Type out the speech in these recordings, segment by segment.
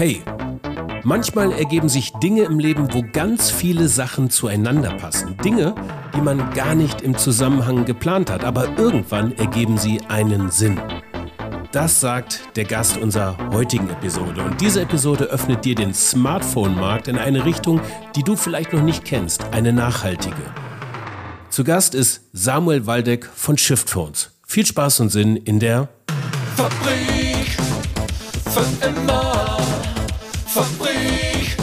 Hey, manchmal ergeben sich Dinge im Leben, wo ganz viele Sachen zueinander passen. Dinge, die man gar nicht im Zusammenhang geplant hat, aber irgendwann ergeben sie einen Sinn. Das sagt der Gast unserer heutigen Episode. Und diese Episode öffnet dir den Smartphone-Markt in eine Richtung, die du vielleicht noch nicht kennst, eine nachhaltige. Zu Gast ist Samuel Waldeck von Shiftphones. Viel Spaß und Sinn in der Fabrik für immer. Fabrik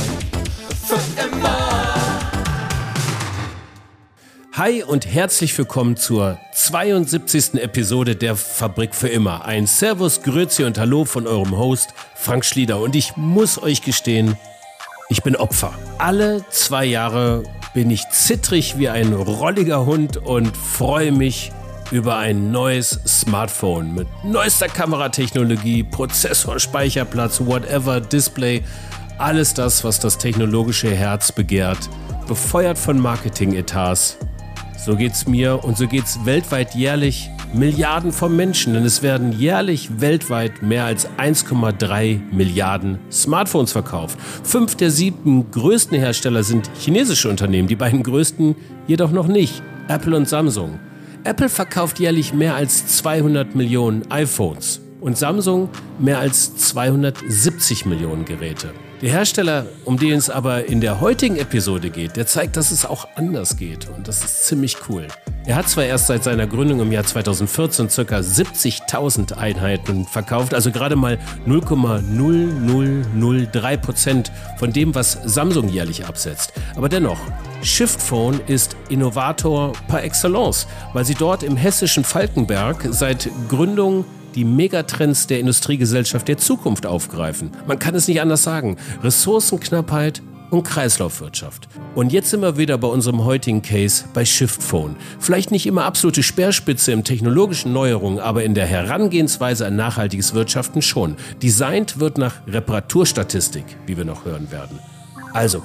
für immer. Hi und herzlich willkommen zur 72. Episode der Fabrik für immer. Ein Servus, Grüezi und Hallo von eurem Host Frank Schlieder. Und ich muss euch gestehen, ich bin Opfer. Alle zwei Jahre bin ich zittrig wie ein rolliger Hund und freue mich über ein neues Smartphone mit neuester Kameratechnologie, Prozessor, Speicherplatz, whatever, Display. Alles das, was das technologische Herz begehrt, befeuert von Marketing-Etats so geht's mir und so geht's weltweit jährlich Milliarden von Menschen, denn es werden jährlich weltweit mehr als 1,3 Milliarden Smartphones verkauft. Fünf der sieben größten Hersteller sind chinesische Unternehmen, die beiden größten jedoch noch nicht, Apple und Samsung. Apple verkauft jährlich mehr als 200 Millionen iPhones und Samsung mehr als 270 Millionen Geräte. Der Hersteller, um den es aber in der heutigen Episode geht, der zeigt, dass es auch anders geht und das ist ziemlich cool. Er hat zwar erst seit seiner Gründung im Jahr 2014 ca. 70.000 Einheiten verkauft, also gerade mal 0,0003 Prozent von dem, was Samsung jährlich absetzt. Aber dennoch, Shiftphone ist Innovator par excellence, weil sie dort im hessischen Falkenberg seit Gründung die Megatrends der Industriegesellschaft der Zukunft aufgreifen. Man kann es nicht anders sagen. Ressourcenknappheit und Kreislaufwirtschaft. Und jetzt sind wir wieder bei unserem heutigen Case bei Shiftphone. Vielleicht nicht immer absolute Speerspitze im technologischen Neuerungen, aber in der Herangehensweise an nachhaltiges Wirtschaften schon. Designt wird nach Reparaturstatistik, wie wir noch hören werden. Also,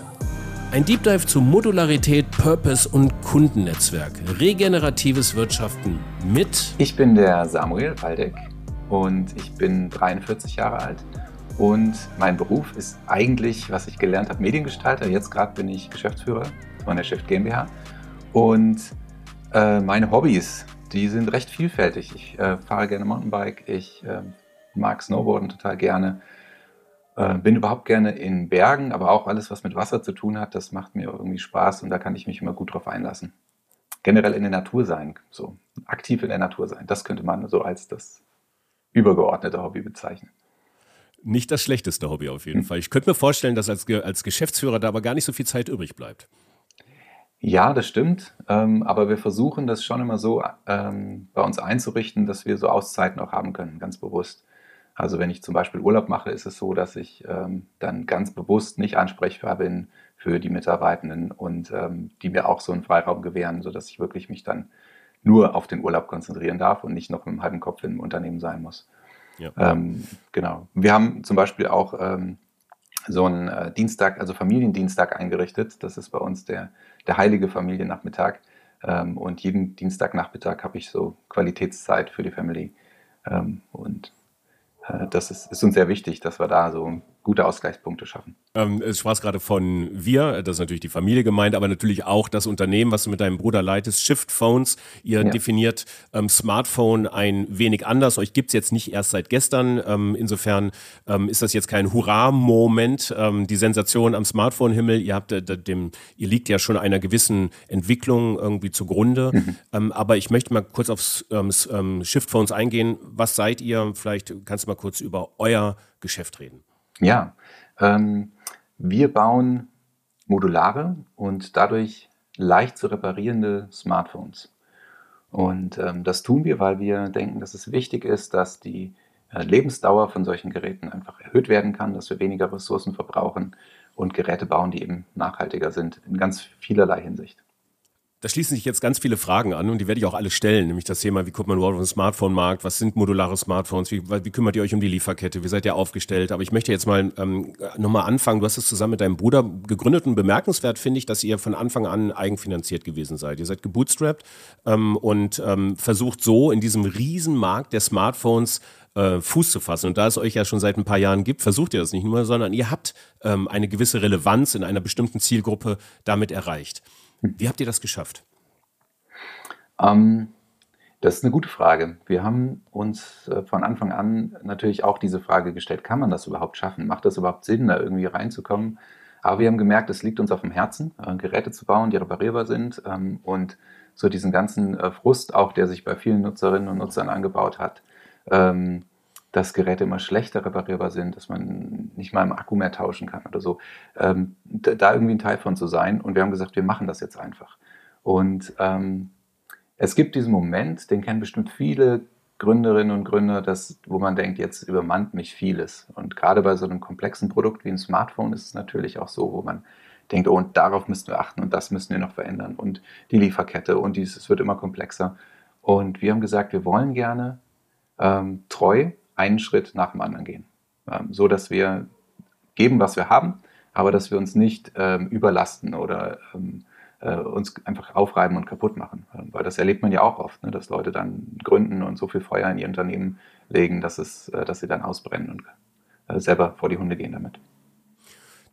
ein Deep Dive zu Modularität, Purpose und Kundennetzwerk. Regeneratives Wirtschaften mit. Ich bin der Samuel Waldeck und ich bin 43 Jahre alt. Und mein Beruf ist eigentlich, was ich gelernt habe, Mediengestalter. Jetzt gerade bin ich Geschäftsführer von der Shift GmbH. Und äh, meine Hobbys, die sind recht vielfältig. Ich äh, fahre gerne Mountainbike, ich äh, mag Snowboarden total gerne, äh, bin überhaupt gerne in Bergen, aber auch alles, was mit Wasser zu tun hat, das macht mir irgendwie Spaß und da kann ich mich immer gut drauf einlassen. Generell in der Natur sein, so aktiv in der Natur sein, das könnte man so als das übergeordnete Hobby bezeichnen. Nicht das schlechteste Hobby auf jeden hm. Fall. Ich könnte mir vorstellen, dass als, als Geschäftsführer da aber gar nicht so viel Zeit übrig bleibt. Ja, das stimmt. Ähm, aber wir versuchen das schon immer so ähm, bei uns einzurichten, dass wir so Auszeiten auch haben können, ganz bewusst. Also wenn ich zum Beispiel Urlaub mache, ist es so, dass ich ähm, dann ganz bewusst nicht ansprechbar bin für die Mitarbeitenden und ähm, die mir auch so einen Freiraum gewähren, sodass ich wirklich mich dann nur auf den Urlaub konzentrieren darf und nicht noch mit einem halben Kopf im Unternehmen sein muss. Ja. Ähm, genau. Wir haben zum Beispiel auch ähm, so einen äh, Dienstag, also Familiendienstag eingerichtet. Das ist bei uns der, der heilige Familiennachmittag. Ähm, und jeden Dienstagnachmittag habe ich so Qualitätszeit für die Family. Ähm, und äh, das ist, ist, uns sehr wichtig, dass wir da so gute Ausgleichspunkte schaffen. Ähm, es sprach gerade von wir, das ist natürlich die Familie gemeint, aber natürlich auch das Unternehmen, was du mit deinem Bruder leitest, Shift Phones. Ihr ja. definiert ähm, Smartphone ein wenig anders. Euch gibt es jetzt nicht erst seit gestern. Ähm, insofern ähm, ist das jetzt kein Hurra-Moment, ähm, die Sensation am Smartphone-Himmel. Ihr habt äh, dem, ihr liegt ja schon einer gewissen Entwicklung irgendwie zugrunde. Mhm. Ähm, aber ich möchte mal kurz aufs Shift Phones eingehen. Was seid ihr? Vielleicht kannst du mal kurz über euer Geschäft reden. Ja, ähm, wir bauen modulare und dadurch leicht zu reparierende Smartphones. Und ähm, das tun wir, weil wir denken, dass es wichtig ist, dass die äh, Lebensdauer von solchen Geräten einfach erhöht werden kann, dass wir weniger Ressourcen verbrauchen und Geräte bauen, die eben nachhaltiger sind in ganz vielerlei Hinsicht. Da schließen sich jetzt ganz viele Fragen an und die werde ich auch alle stellen, nämlich das Thema, wie guckt man überhaupt auf den Smartphone-Markt, was sind modulare Smartphones, wie, wie, kümmert ihr euch um die Lieferkette, wie seid ihr aufgestellt? Aber ich möchte jetzt mal ähm, nochmal anfangen, du hast es zusammen mit deinem Bruder gegründet und bemerkenswert finde ich, dass ihr von Anfang an eigenfinanziert gewesen seid. Ihr seid gebootstrapped ähm, und ähm, versucht so in diesem Riesenmarkt der Smartphones äh, Fuß zu fassen. Und da es euch ja schon seit ein paar Jahren gibt, versucht ihr das nicht nur, sondern ihr habt ähm, eine gewisse Relevanz in einer bestimmten Zielgruppe damit erreicht. Wie habt ihr das geschafft? Ähm, das ist eine gute Frage. Wir haben uns äh, von Anfang an natürlich auch diese Frage gestellt, kann man das überhaupt schaffen? Macht das überhaupt Sinn, da irgendwie reinzukommen? Aber wir haben gemerkt, es liegt uns auf dem Herzen, äh, Geräte zu bauen, die reparierbar sind ähm, und so diesen ganzen äh, Frust auch, der sich bei vielen Nutzerinnen und Nutzern angebaut hat, ähm, dass Geräte immer schlechter reparierbar sind, dass man nicht mal im Akku mehr tauschen kann oder so, ähm, da irgendwie ein Teil von zu sein. Und wir haben gesagt, wir machen das jetzt einfach. Und ähm, es gibt diesen Moment, den kennen bestimmt viele Gründerinnen und Gründer, dass, wo man denkt, jetzt übermannt mich vieles. Und gerade bei so einem komplexen Produkt wie ein Smartphone ist es natürlich auch so, wo man denkt, oh, und darauf müssen wir achten und das müssen wir noch verändern und die Lieferkette und dies, es wird immer komplexer. Und wir haben gesagt, wir wollen gerne ähm, treu einen Schritt nach dem anderen gehen, ähm, so dass wir geben, was wir haben, aber dass wir uns nicht ähm, überlasten oder ähm, äh, uns einfach aufreiben und kaputt machen. Weil das erlebt man ja auch oft, ne, dass Leute dann gründen und so viel Feuer in ihr Unternehmen legen, dass, es, äh, dass sie dann ausbrennen und äh, selber vor die Hunde gehen damit.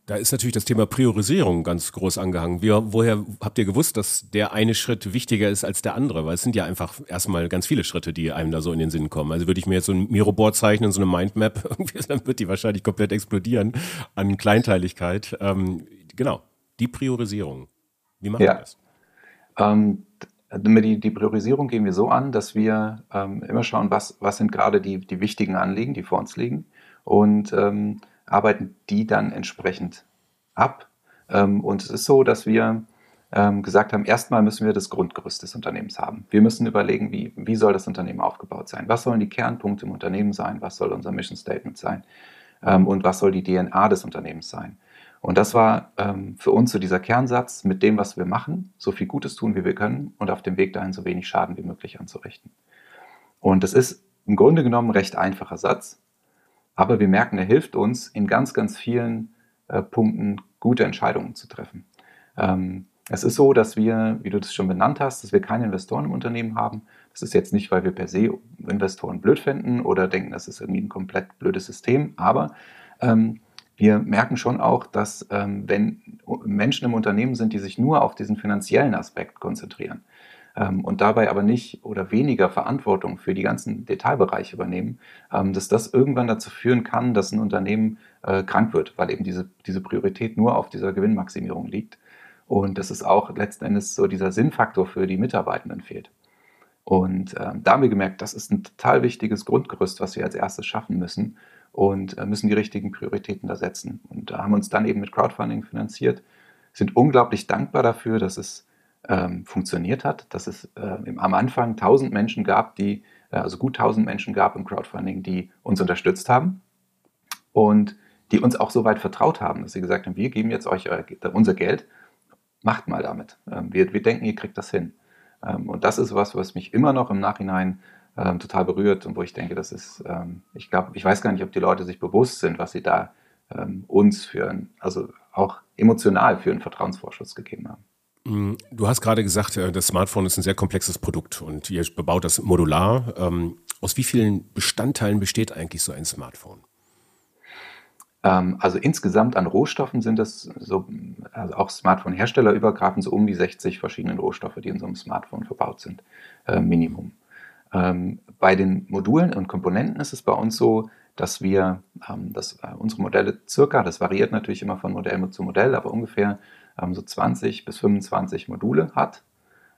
Da ist natürlich das Thema Priorisierung ganz groß angehangen. Wie, woher habt ihr gewusst, dass der eine Schritt wichtiger ist als der andere? Weil es sind ja einfach erstmal ganz viele Schritte, die einem da so in den Sinn kommen. Also würde ich mir jetzt so ein Miroboard zeichnen, so eine Mindmap, dann wird die wahrscheinlich komplett explodieren an Kleinteiligkeit. Ähm, genau, die Priorisierung. Wie machen ja. wir das? Ähm, die, die, Priorisierung gehen wir so an, dass wir ähm, immer schauen, was, was sind gerade die, die wichtigen Anliegen, die vor uns liegen und ähm, arbeiten die dann entsprechend ab. Ähm, und es ist so, dass wir ähm, gesagt haben, erstmal müssen wir das Grundgerüst des Unternehmens haben. Wir müssen überlegen, wie, wie soll das Unternehmen aufgebaut sein? Was sollen die Kernpunkte im Unternehmen sein? Was soll unser Mission Statement sein? Ähm, und was soll die DNA des Unternehmens sein? Und das war für uns so dieser Kernsatz, mit dem, was wir machen, so viel Gutes tun, wie wir können und auf dem Weg dahin so wenig Schaden wie möglich anzurichten. Und das ist im Grunde genommen ein recht einfacher Satz, aber wir merken, er hilft uns in ganz, ganz vielen äh, Punkten gute Entscheidungen zu treffen. Ähm, es ist so, dass wir, wie du das schon benannt hast, dass wir keine Investoren im Unternehmen haben. Das ist jetzt nicht, weil wir per se Investoren blöd finden oder denken, das ist irgendwie ein komplett blödes System, aber ähm, wir merken schon auch, dass ähm, wenn Menschen im Unternehmen sind, die sich nur auf diesen finanziellen Aspekt konzentrieren und dabei aber nicht oder weniger Verantwortung für die ganzen Detailbereiche übernehmen, ähm, dass das irgendwann dazu führen kann, dass ein Unternehmen äh, krank wird, weil eben diese, diese Priorität nur auf dieser Gewinnmaximierung liegt. Und dass es auch letzten Endes so dieser Sinnfaktor für die Mitarbeitenden fehlt. Und ähm, da haben wir gemerkt, das ist ein total wichtiges Grundgerüst, was wir als erstes schaffen müssen und äh, müssen die richtigen Prioritäten da setzen. Und da haben wir uns dann eben mit Crowdfunding finanziert, sind unglaublich dankbar dafür, dass es ähm, funktioniert hat, dass es äh, am Anfang 1000 Menschen gab, die, äh, also gut 1000 Menschen gab im Crowdfunding, die uns unterstützt haben und die uns auch so weit vertraut haben, dass sie gesagt haben, wir geben jetzt euch unser Geld, macht mal damit. Ähm, wir, wir denken, ihr kriegt das hin. Ähm, und das ist was, was mich immer noch im Nachhinein ähm, total berührt und wo ich denke, das ist, ähm, ich glaube, ich weiß gar nicht, ob die Leute sich bewusst sind, was sie da ähm, uns für, ein, also auch emotional für einen Vertrauensvorschuss gegeben haben. Mm, du hast gerade gesagt, äh, das Smartphone ist ein sehr komplexes Produkt und ihr bebaut das modular. Ähm, aus wie vielen Bestandteilen besteht eigentlich so ein Smartphone? Ähm, also insgesamt an Rohstoffen sind es so, also auch Smartphone-Hersteller übergreifend so um die 60 verschiedenen Rohstoffe, die in so einem Smartphone verbaut sind, äh, Minimum. Ähm, bei den Modulen und Komponenten ist es bei uns so, dass wir, dass äh, unsere Modelle circa, das variiert natürlich immer von Modell zu Modell, aber ungefähr ähm, so 20 bis 25 Module hat.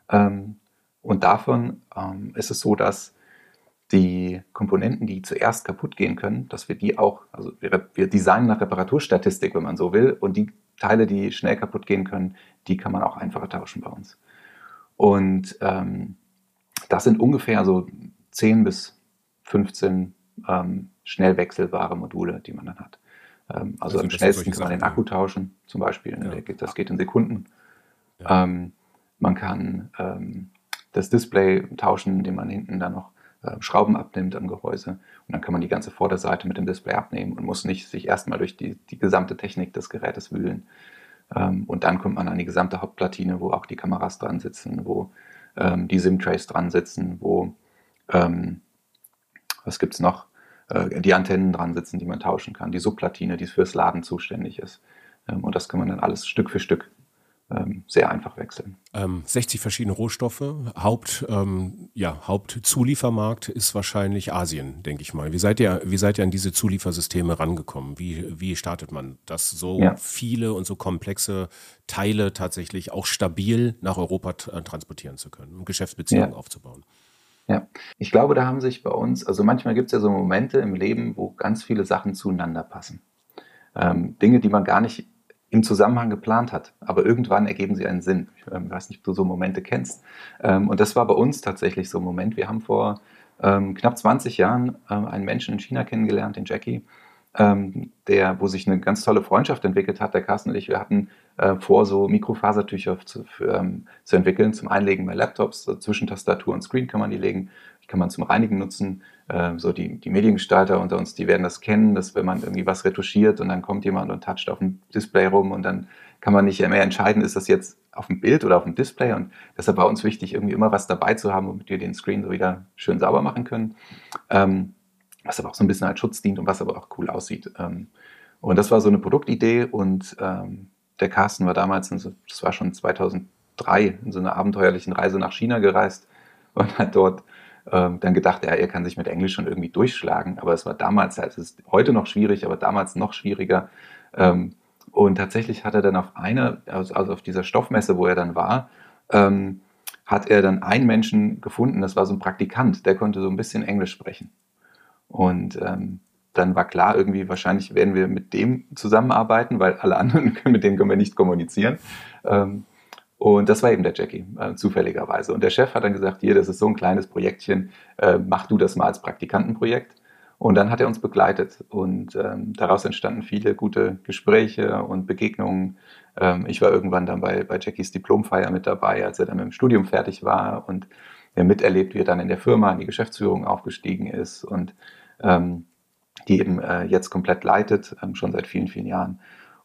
Ähm, und davon ähm, ist es so, dass die Komponenten, die zuerst kaputt gehen können, dass wir die auch, also wir, wir designen nach Reparaturstatistik, wenn man so will, und die Teile, die schnell kaputt gehen können, die kann man auch einfacher tauschen bei uns. Und ähm, das sind ungefähr so 10 bis 15 ähm, schnell wechselbare Module, die man dann hat. Ähm, also, also am schnellsten kann man den Akku tauschen, zum Beispiel. Ja. Das geht in Sekunden. Ja. Ähm, man kann ähm, das Display tauschen, indem man hinten dann noch äh, Schrauben abnimmt am Gehäuse. Und dann kann man die ganze Vorderseite mit dem Display abnehmen und muss nicht sich erstmal durch die, die gesamte Technik des Gerätes wühlen. Ähm, und dann kommt man an die gesamte Hauptplatine, wo auch die Kameras dran sitzen, wo ähm, die SIM-Trays dran sitzen, wo, ähm, was gibt es noch? Äh, die Antennen dran sitzen, die man tauschen kann, die Subplatine, die fürs Laden zuständig ist. Ähm, und das kann man dann alles Stück für Stück ähm, sehr einfach wechseln. Ähm, 60 verschiedene Rohstoffe. Haupt, ähm, ja, Hauptzuliefermarkt ist wahrscheinlich Asien, denke ich mal. Wie seid ihr, wie seid ihr an diese Zuliefersysteme rangekommen? Wie, wie startet man das, so ja. viele und so komplexe Teile tatsächlich auch stabil nach Europa transportieren zu können und Geschäftsbeziehungen ja. aufzubauen? Ja, ich glaube, da haben sich bei uns, also manchmal gibt es ja so Momente im Leben, wo ganz viele Sachen zueinander passen. Ähm, Dinge, die man gar nicht im Zusammenhang geplant hat. Aber irgendwann ergeben sie einen Sinn. Ich ähm, weiß nicht, ob du so Momente kennst. Ähm, und das war bei uns tatsächlich so ein Moment. Wir haben vor ähm, knapp 20 Jahren ähm, einen Menschen in China kennengelernt, den Jackie, ähm, der, wo sich eine ganz tolle Freundschaft entwickelt hat. Der Carsten und ich, wir hatten äh, vor, so Mikrofasertücher zu, für, ähm, zu entwickeln, zum Einlegen bei Laptops. So zwischen Tastatur und Screen kann man die legen. Die kann man zum Reinigen nutzen. Ähm, so die, die Mediengestalter unter uns, die werden das kennen, dass wenn man irgendwie was retuschiert und dann kommt jemand und toucht auf dem Display rum und dann kann man nicht mehr entscheiden, ist das jetzt auf dem Bild oder auf dem Display und deshalb war uns wichtig, irgendwie immer was dabei zu haben, womit wir den Screen so wieder schön sauber machen können, ähm, was aber auch so ein bisschen als Schutz dient und was aber auch cool aussieht. Ähm, und das war so eine Produktidee und ähm, der Carsten war damals, das war schon 2003, in so einer abenteuerlichen Reise nach China gereist und hat dort ähm, dann gedacht, ja, er kann sich mit Englisch schon irgendwie durchschlagen. Aber es war damals halt, es ist heute noch schwierig, aber damals noch schwieriger. Und tatsächlich hat er dann auf einer, also, also auf dieser Stoffmesse, wo er dann war, hat er dann einen Menschen gefunden, das war so ein Praktikant, der konnte so ein bisschen Englisch sprechen. Und ähm, dann war klar, irgendwie wahrscheinlich werden wir mit dem zusammenarbeiten, weil alle anderen, mit denen können wir nicht kommunizieren. Ähm, und das war eben der Jackie, äh, zufälligerweise. Und der Chef hat dann gesagt, hier, das ist so ein kleines Projektchen, äh, mach du das mal als Praktikantenprojekt. Und dann hat er uns begleitet und ähm, daraus entstanden viele gute Gespräche und Begegnungen. Ähm, ich war irgendwann dann bei, bei Jackies Diplomfeier mit dabei, als er dann mit dem Studium fertig war und er miterlebt, wie er dann in der Firma in die Geschäftsführung aufgestiegen ist und ähm, die eben äh, jetzt komplett leitet, ähm, schon seit vielen, vielen Jahren.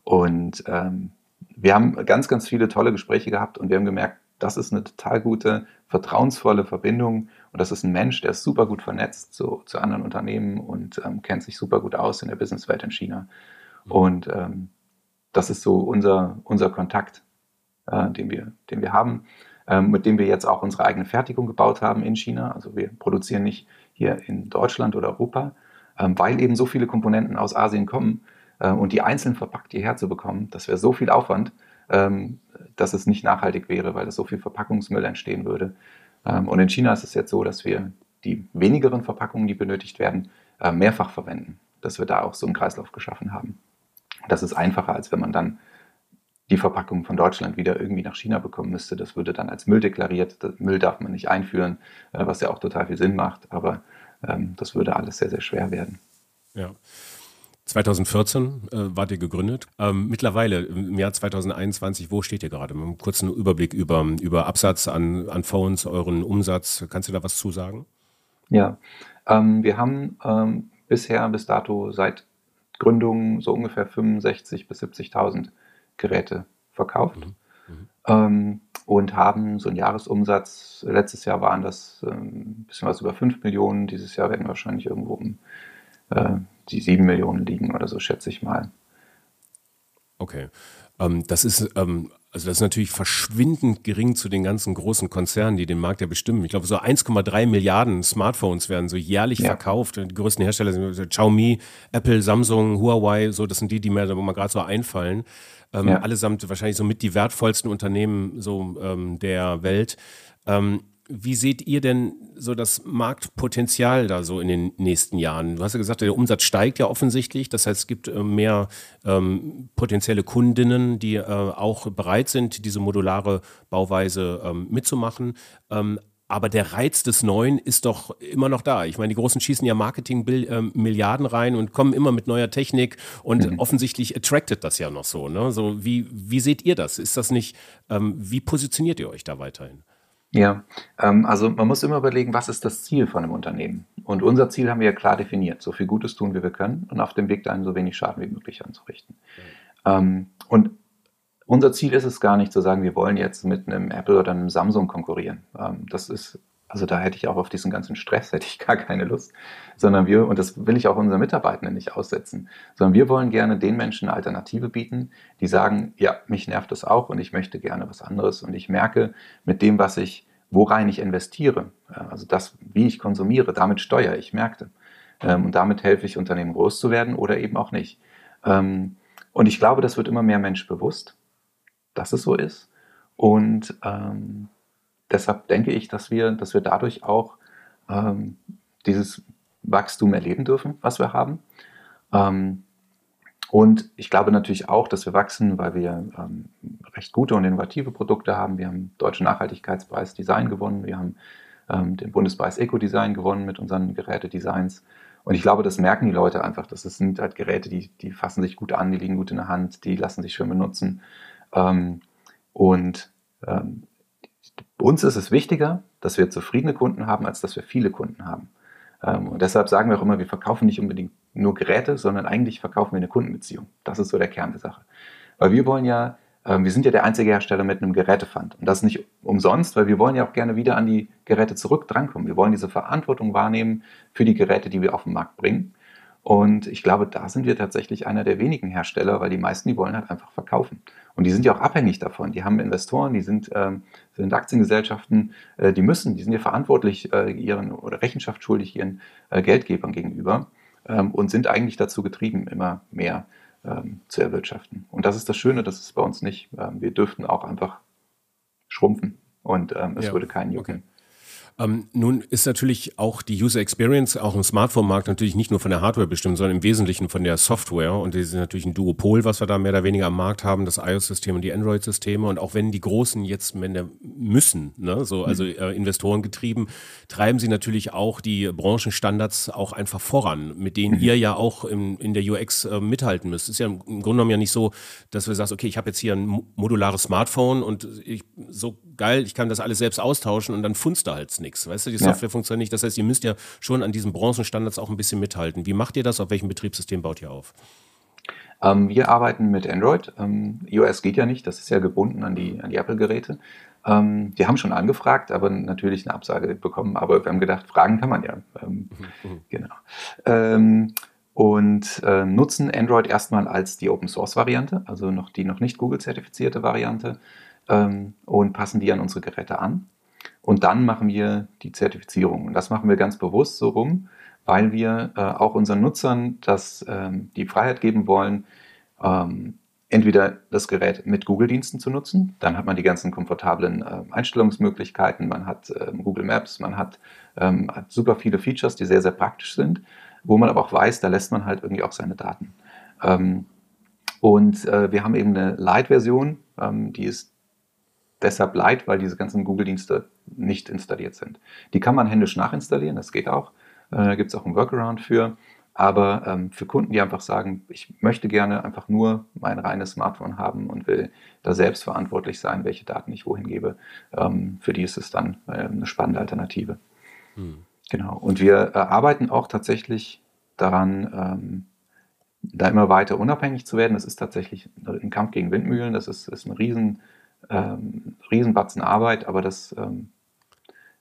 Und ähm, wir haben ganz, ganz viele tolle Gespräche gehabt und wir haben gemerkt, das ist eine total gute, vertrauensvolle Verbindung und das ist ein Mensch, der ist super gut vernetzt zu, zu anderen Unternehmen und ähm, kennt sich super gut aus in der Businesswelt in China. Und ähm, das ist so unser, unser Kontakt, äh, den, wir, den wir haben, ähm, mit dem wir jetzt auch unsere eigene Fertigung gebaut haben in China. Also wir produzieren nicht hier in Deutschland oder Europa, ähm, weil eben so viele Komponenten aus Asien kommen, äh, und die einzeln verpackt hierher zu bekommen, das wäre so viel Aufwand, ähm, dass es nicht nachhaltig wäre, weil es so viel Verpackungsmüll entstehen würde. Ähm, und in China ist es jetzt so, dass wir die wenigeren Verpackungen, die benötigt werden, äh, mehrfach verwenden, dass wir da auch so einen Kreislauf geschaffen haben. Das ist einfacher, als wenn man dann die Verpackung von Deutschland wieder irgendwie nach China bekommen müsste. Das würde dann als Müll deklariert. Müll darf man nicht einführen, äh, was ja auch total viel Sinn macht, aber ähm, das würde alles sehr, sehr schwer werden. Ja. 2014 äh, wart ihr gegründet. Ähm, mittlerweile, im Jahr 2021, wo steht ihr gerade? Mit einem kurzen Überblick über, über Absatz an, an Phones, euren Umsatz. Kannst du da was zu sagen? Ja, ähm, wir haben ähm, bisher bis dato seit Gründung so ungefähr 65.000 bis 70.000 Geräte verkauft mhm. Mhm. Ähm, und haben so einen Jahresumsatz. Letztes Jahr waren das ein ähm, bisschen was über 5 Millionen. Dieses Jahr werden wir wahrscheinlich irgendwo um äh, die sieben Millionen liegen oder so, schätze ich mal. Okay. Ähm, das ist, ähm, also das ist natürlich verschwindend gering zu den ganzen großen Konzernen, die den Markt ja bestimmen. Ich glaube, so 1,3 Milliarden Smartphones werden so jährlich ja. verkauft. Die größten Hersteller sind Xiaomi, Apple, Samsung, Huawei, so, das sind die, die mir, mir gerade so einfallen. Ähm, ja. Allesamt wahrscheinlich so mit die wertvollsten Unternehmen so ähm, der Welt. Ähm, wie seht ihr denn so das Marktpotenzial da so in den nächsten Jahren? Du hast ja gesagt, der Umsatz steigt ja offensichtlich. Das heißt, es gibt äh, mehr ähm, potenzielle Kundinnen, die äh, auch bereit sind, diese modulare Bauweise ähm, mitzumachen. Ähm, aber der Reiz des Neuen ist doch immer noch da. Ich meine, die Großen schießen ja Marketing-Milliarden ähm, rein und kommen immer mit neuer Technik und mhm. offensichtlich attracted das ja noch so. Ne? So wie, wie seht ihr das? Ist das nicht, ähm, wie positioniert ihr euch da weiterhin? Ja, ähm, also man muss immer überlegen, was ist das Ziel von einem Unternehmen? Und unser Ziel haben wir ja klar definiert, so viel Gutes tun, wie wir können und auf dem Weg dahin so wenig Schaden wie möglich anzurichten. Mhm. Und unser Ziel ist es gar nicht zu sagen, wir wollen jetzt mit einem Apple oder einem Samsung konkurrieren. Ähm, das ist Also da hätte ich auch auf diesen ganzen Stress hätte ich gar keine Lust, sondern wir und das will ich auch unseren Mitarbeitenden nicht aussetzen, sondern wir wollen gerne den Menschen eine Alternative bieten, die sagen, ja, mich nervt das auch und ich möchte gerne was anderes und ich merke mit dem, was ich worein ich investiere, also das, wie ich konsumiere, damit steuere ich Märkte. Ähm, und damit helfe ich Unternehmen groß zu werden oder eben auch nicht. Ähm, und ich glaube, das wird immer mehr Mensch bewusst, dass es so ist. Und ähm, deshalb denke ich, dass wir, dass wir dadurch auch ähm, dieses Wachstum erleben dürfen, was wir haben. Ähm, und ich glaube natürlich auch, dass wir wachsen, weil wir ähm, recht gute und innovative Produkte haben. Wir haben Deutschen Nachhaltigkeitspreis Design gewonnen. Wir haben ähm, den Bundespreis Eco-Design gewonnen mit unseren Gerätedesigns. Und ich glaube, das merken die Leute einfach. Das sind halt Geräte, die, die fassen sich gut an, die liegen gut in der Hand, die lassen sich schön benutzen. Ähm, und ähm, uns ist es wichtiger, dass wir zufriedene Kunden haben, als dass wir viele Kunden haben. Ähm, und deshalb sagen wir auch immer, wir verkaufen nicht unbedingt nur Geräte, sondern eigentlich verkaufen wir eine Kundenbeziehung. Das ist so der Kern der Sache. Weil wir wollen ja, ähm, wir sind ja der einzige Hersteller mit einem Gerätefund. Und das nicht umsonst, weil wir wollen ja auch gerne wieder an die Geräte zurück drankommen. Wir wollen diese Verantwortung wahrnehmen für die Geräte, die wir auf den Markt bringen. Und ich glaube, da sind wir tatsächlich einer der wenigen Hersteller, weil die meisten, die wollen halt einfach verkaufen. Und die sind ja auch abhängig davon. Die haben Investoren, die sind, ähm, sind Aktiengesellschaften, äh, die müssen, die sind ja verantwortlich äh, ihren oder Rechenschaft schuldig ihren äh, Geldgebern gegenüber ähm, und sind eigentlich dazu getrieben, immer mehr ähm, zu erwirtschaften. Und das ist das Schöne, das ist bei uns nicht. Ähm, wir dürften auch einfach schrumpfen und ähm, es ja, würde keinen jucken. Okay. Ähm, nun ist natürlich auch die User Experience auch im Smartphone-Markt natürlich nicht nur von der Hardware bestimmt, sondern im Wesentlichen von der Software. Und das ist natürlich ein Duopol, was wir da mehr oder weniger am Markt haben, das iOS-System und die Android-Systeme. Und auch wenn die Großen jetzt müssen, ne, so, also mhm. äh, Investoren getrieben, treiben sie natürlich auch die Branchenstandards auch einfach voran, mit denen mhm. ihr ja auch in, in der UX äh, mithalten müsst. Es ist ja im Grunde genommen ja nicht so, dass du sagst, okay, ich habe jetzt hier ein modulares Smartphone und ich, so geil, ich kann das alles selbst austauschen und dann funzt da halt nichts. Weißt du, die Software ja. funktioniert nicht. Das heißt, ihr müsst ja schon an diesen Branchenstandards auch ein bisschen mithalten. Wie macht ihr das? Auf welchem Betriebssystem baut ihr auf? Ähm, wir arbeiten mit Android. Ähm, iOS geht ja nicht, das ist ja gebunden an die, an die Apple-Geräte. Ähm, die haben schon angefragt, aber natürlich eine Absage bekommen. Aber wir haben gedacht, fragen kann man ja. Ähm, mhm. Genau. Ähm, und äh, nutzen Android erstmal als die Open Source Variante, also noch die noch nicht Google zertifizierte Variante ähm, und passen die an unsere Geräte an. Und dann machen wir die Zertifizierung. Und das machen wir ganz bewusst so rum, weil wir äh, auch unseren Nutzern das, ähm, die Freiheit geben wollen, ähm, entweder das Gerät mit Google-Diensten zu nutzen, dann hat man die ganzen komfortablen äh, Einstellungsmöglichkeiten, man hat äh, Google Maps, man hat, ähm, hat, super viele Features, die sehr, sehr praktisch sind, wo man aber auch weiß, da lässt man halt irgendwie auch seine Daten. Ähm, und äh, wir haben eben eine Light-Version, ähm, die ist deshalb leid, weil diese ganzen Google-Dienste nicht installiert sind. Die kann man händisch nachinstallieren, das geht auch. Äh, da gibt es auch einen Workaround für. Aber ähm, für Kunden, die einfach sagen, ich möchte gerne einfach nur mein reines Smartphone haben und will da selbst verantwortlich sein, welche Daten ich wohin gebe, ähm, für die ist es dann äh, eine spannende Alternative. Hm. Genau. Und wir äh, arbeiten auch tatsächlich daran, ähm, da immer weiter unabhängig zu werden. Das ist tatsächlich ein Kampf gegen Windmühlen. Das ist, ist ein riesen ähm, Riesenbatzen Arbeit, aber das ähm,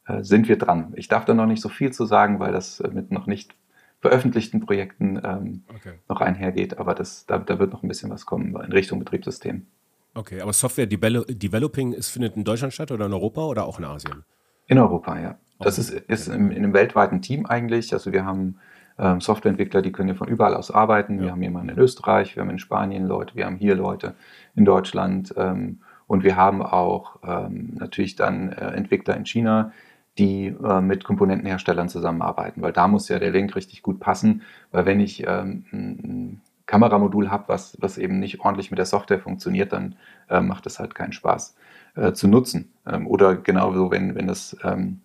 äh, sind wir dran. Ich darf da noch nicht so viel zu sagen, weil das äh, mit noch nicht veröffentlichten Projekten ähm, okay. noch einhergeht, aber das, da, da, wird noch ein bisschen was kommen in Richtung Betriebssystem. Okay, aber Software Developing ist, findet in Deutschland statt oder in Europa oder auch in Asien? In Europa, ja. Das ist, ist in, in einem weltweiten Team eigentlich. Also wir haben ähm, Softwareentwickler, die können ja von überall aus arbeiten. Ja. Wir haben jemanden in Österreich, wir haben in Spanien Leute, wir haben hier Leute in Deutschland. Ähm, und wir haben auch ähm, natürlich dann äh, Entwickler in China, die äh, mit Komponentenherstellern zusammenarbeiten, weil da muss ja der Link richtig gut passen, weil wenn ich ähm, ein Kameramodul habe, was, was eben nicht ordentlich mit der Software funktioniert, dann äh, macht es halt keinen Spaß äh, zu nutzen. Ähm, oder genauso, wenn, wenn das, ähm,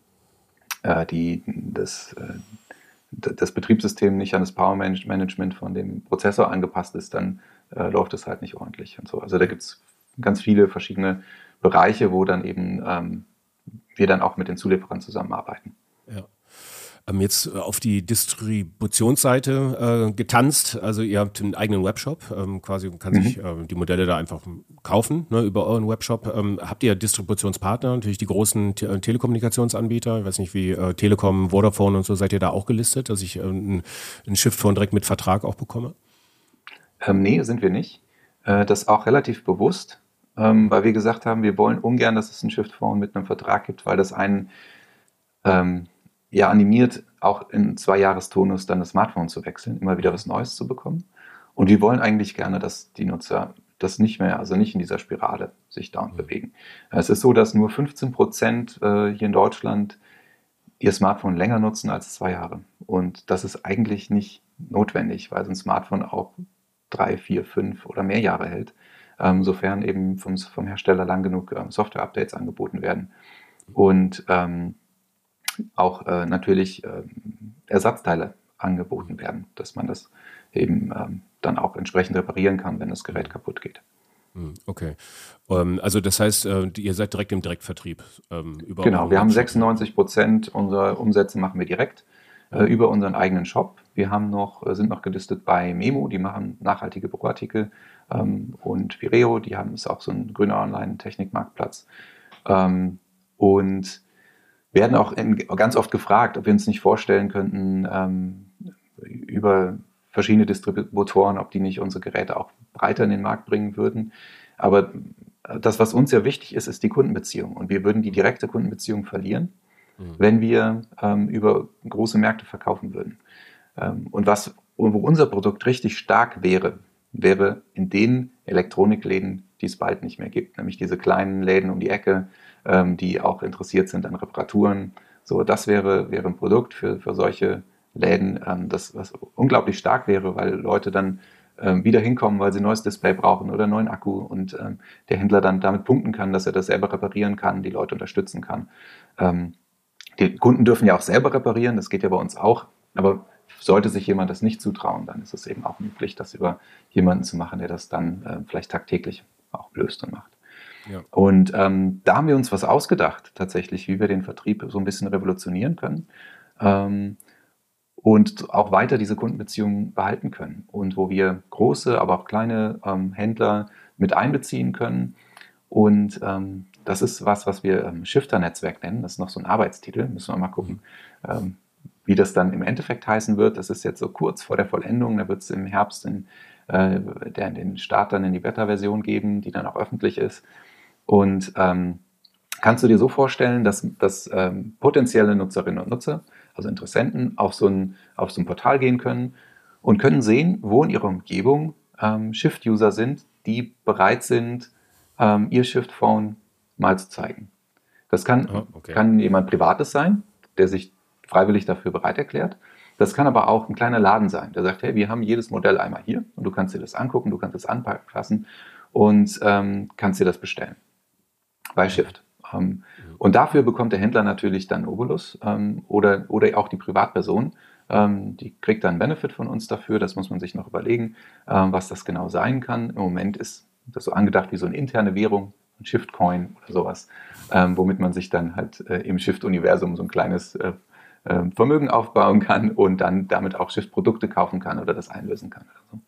äh, die, das, äh, das Betriebssystem nicht an das Power Management von dem Prozessor angepasst ist, dann läuft es halt nicht ordentlich und so. Also da gibt es ganz viele verschiedene Bereiche, wo dann eben ähm, wir dann auch mit den Zulieferern zusammenarbeiten. Ja. ähm, jetzt äh, auf die Distributionsseite äh, getanzt. Also ihr habt einen eigenen Webshop, ähm, quasi kann mhm. sich äh, die Modelle da einfach kaufen ne, über euren Webshop. Ähm, habt ihr Distributionspartner, natürlich die großen Te äh, Telekommunikationsanbieter, ich weiß nicht wie äh, Telekom, Vodafone und so, seid ihr da auch gelistet, dass ich äh, ein, ein Shift-Phone direkt mit Vertrag auch bekomme? Ähm, nee, sind wir nicht. Äh, das auch relativ bewusst, ähm, weil wir gesagt haben, wir wollen ungern, dass es ein Shift-Phone mit einem Vertrag gibt, weil das einen ähm, ja animiert, auch in zwei Jahrestonus dann das Smartphone zu wechseln, immer wieder was Neues zu bekommen. Und wir wollen eigentlich gerne, dass die Nutzer das nicht mehr, also nicht in dieser Spirale sich dauernd bewegen. Es ist so, dass nur 15 Prozent äh, hier in Deutschland ihr Smartphone länger nutzen als zwei Jahre. Und das ist eigentlich nicht notwendig, weil so ein Smartphone auch drei, vier, fünf oder mehr Jahre hält, ähm, sofern eben vom, vom Hersteller lang genug ähm, Software-Updates angeboten werden. Und ähm, auch äh, natürlich äh, Ersatzteile angeboten werden, dass man das eben ähm, dann auch entsprechend reparieren kann, wenn das Gerät kaputt geht. Hm, okay. Ähm, also das heißt, äh, ihr seid direkt im Direktvertrieb. Ähm, genau, wir haben 96 Prozent unserer Umsätze machen wir direkt äh, über unseren eigenen Shop. Wir haben noch, äh, sind noch gelistet bei Memo, die machen nachhaltige Büroartikel ähm, und Vireo, die haben ist auch so ein grüner Online-Technikmarktplatz. Ähm, und werden auch in, ganz oft gefragt, ob wir uns nicht vorstellen könnten, ähm, über verschiedene Distributoren, ob die nicht unsere Geräte auch breiter in den Markt bringen würden. Aber das, was uns sehr wichtig ist, ist die Kundenbeziehung. Und wir würden die direkte Kundenbeziehung verlieren, mhm. wenn wir ähm, über große Märkte verkaufen würden. Ähm, und was, wo unser Produkt richtig stark wäre, wäre in den Elektronikläden, die es bald nicht mehr gibt, nämlich diese kleinen Läden um die Ecke, ähm, die auch interessiert sind an Reparaturen. So, das wäre, wäre ein Produkt für, für solche Läden, ähm, das was unglaublich stark wäre, weil Leute dann wieder hinkommen, weil sie ein neues Display brauchen oder einen neuen Akku und ähm, der Händler dann damit punkten kann, dass er das selber reparieren kann, die Leute unterstützen kann. Ähm, die Kunden dürfen ja auch selber reparieren, das geht ja bei uns auch, aber sollte sich jemand das nicht zutrauen, dann ist es eben auch möglich, das über jemanden zu machen, der das dann äh, vielleicht tagtäglich auch löst und macht. Ja. Und ähm, da haben wir uns was ausgedacht, tatsächlich, wie wir den Vertrieb so ein bisschen revolutionieren können ähm, und auch weiter diese Kundenbeziehungen behalten können. Und wo wir große, aber auch kleine ähm, Händler mit einbeziehen können. Und ähm, das ist was, was wir ähm, Shifter-Netzwerk nennen. Das ist noch so ein Arbeitstitel. Müssen wir mal gucken, ähm, wie das dann im Endeffekt heißen wird. Das ist jetzt so kurz vor der Vollendung. Da wird es im Herbst in, äh, der, den Start dann in die Beta-Version geben, die dann auch öffentlich ist. Und ähm, kannst du dir so vorstellen, dass, dass ähm, potenzielle Nutzerinnen und Nutzer, also Interessenten, auf so, ein, auf so ein Portal gehen können und können sehen, wo in ihrer Umgebung ähm, Shift-User sind, die bereit sind, ähm, ihr Shift-Phone mal zu zeigen. Das kann, oh, okay. kann jemand Privates sein, der sich freiwillig dafür bereit erklärt. Das kann aber auch ein kleiner Laden sein, der sagt, hey, wir haben jedes Modell einmal hier und du kannst dir das angucken, du kannst es anpassen und ähm, kannst dir das bestellen bei Shift. Ähm, und dafür bekommt der Händler natürlich dann Obolus ähm, oder, oder auch die Privatperson. Ähm, die kriegt dann Benefit von uns dafür. Das muss man sich noch überlegen, ähm, was das genau sein kann. Im Moment ist das so angedacht wie so eine interne Währung, ein Shift-Coin oder sowas, ähm, womit man sich dann halt äh, im Shift-Universum so ein kleines äh, Vermögen aufbauen kann und dann damit auch Shift-Produkte kaufen kann oder das einlösen kann. So.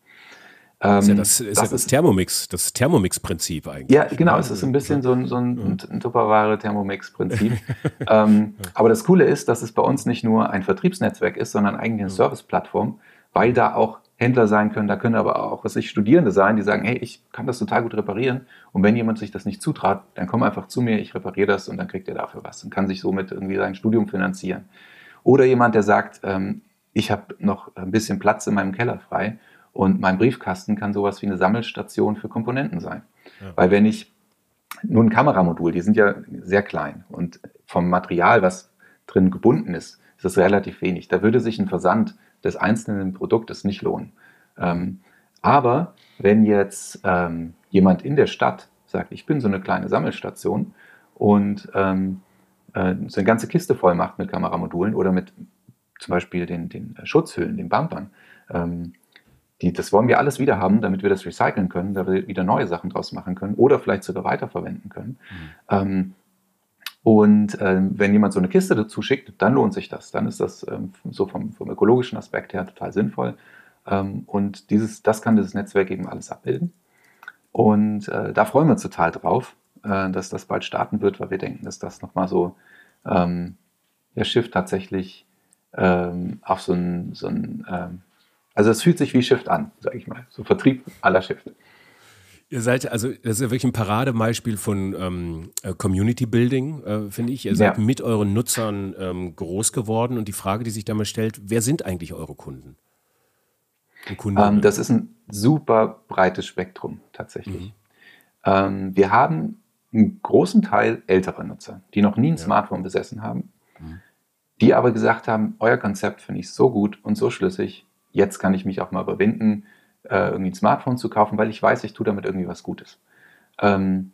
Das ist ja ähm, das, ist das, ja das Thermomix, das Thermomix-Prinzip eigentlich. Ja, genau, es ist ein bisschen so ein, so ein, ein Tupperware-Thermomix-Prinzip. ähm, aber das Coole ist, dass es bei uns nicht nur ein Vertriebsnetzwerk ist, sondern eigentlich eine Service-Plattform, weil da auch Händler sein können, da können aber auch, was ich, Studierende sein, die sagen, hey, ich kann das total gut reparieren. Und wenn jemand sich das nicht zutraut, dann komm einfach zu mir, ich repariere das und dann kriegt er dafür was und kann sich somit irgendwie sein Studium finanzieren. Oder jemand, der sagt, ähm, ich habe noch ein bisschen Platz in meinem Keller frei und mein Briefkasten kann sowas wie eine Sammelstation für Komponenten sein. Ja. Weil wenn ich nur ein Kameramodul, die sind ja sehr klein und vom Material, was drin gebunden ist, ist es relativ wenig. Da würde sich ein Versand des einzelnen Produktes nicht lohnen. Ähm, aber wenn jetzt ähm, jemand in der Stadt sagt, ich bin so eine kleine Sammelstation und ähm, äh, so eine ganze Kiste voll macht mit Kameramodulen oder mit zum Beispiel den, den Schutzhüllen, den Bumpern, ähm, die, das wollen wir alles wieder haben, damit wir das recyceln können, damit wir wieder neue Sachen draus machen können oder vielleicht sogar weiterverwenden können. Mhm. Ähm, Und ähm, wenn jemand so eine Kiste dazu schickt, dann lohnt sich das. Dann ist das ähm, so vom, vom, ökologischen Aspekt her total sinnvoll. Ähm, und dieses, das kann dieses Netzwerk eben alles abbilden. Und äh, da freuen wir uns total drauf, äh, dass das bald starten wird, weil wir denken, dass das nochmal so ähm, der Shift tatsächlich ähm, auf so ein, so ein ähm, also es fühlt sich wie Shift an, sage ich mal. So Vertrieb aller Shift. Ihr seid, also das ist ja wirklich ein Paradebeispiel von ähm, äh, Community Building, äh, finde ich. Ihr seid ja. mit euren Nutzern ähm, groß geworden und die Frage, die sich damit stellt, wer sind eigentlich eure Kunden? Ähm, das ist ein super breites Spektrum tatsächlich. Mhm. Ähm, wir haben einen großen Teil älterer Nutzer, die noch nie ein ja. Smartphone besessen haben, mhm. die aber gesagt haben, euer Konzept finde ich so gut und so schlüssig, jetzt kann ich mich auch mal überwinden, äh, irgendwie ein Smartphone zu kaufen, weil ich weiß, ich tue damit irgendwie was Gutes. Ähm,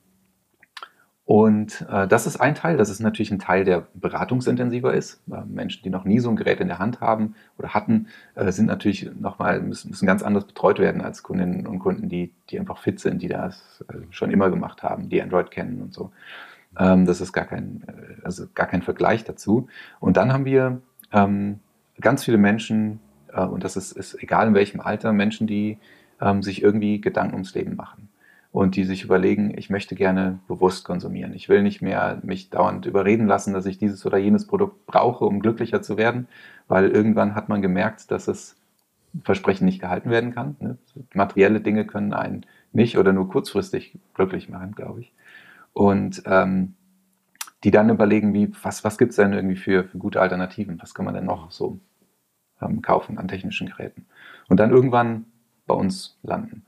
und äh, das ist ein Teil, das ist natürlich ein Teil, der beratungsintensiver ist. Äh, Menschen, die noch nie so ein Gerät in der Hand haben oder hatten, äh, sind natürlich nochmal, müssen, müssen ganz anders betreut werden als Kundinnen und Kunden, die, die einfach fit sind, die das äh, schon immer gemacht haben, die Android kennen und so. Ähm, das ist gar kein, äh, also gar kein Vergleich dazu. Und dann haben wir ähm, ganz viele Menschen, äh, und das ist, ist, egal in welchem Alter, Menschen, die ähm, sich irgendwie Gedanken ums Leben machen und die sich überlegen, ich möchte gerne bewusst konsumieren. Ich will nicht mehr mich dauernd überreden lassen, dass ich dieses oder jenes Produkt brauche, um glücklicher zu werden, weil irgendwann hat man gemerkt, dass es Versprechen nicht gehalten werden kann. Ne? Materielle Dinge können einen nicht oder nur kurzfristig glücklich machen, glaube ich. Und ähm, die dann überlegen, wie, was, was gibt es denn irgendwie für, für gute Alternativen? Was kann man denn noch so ähm, kaufen an technischen Geräten. Und dann irgendwann bei uns landen.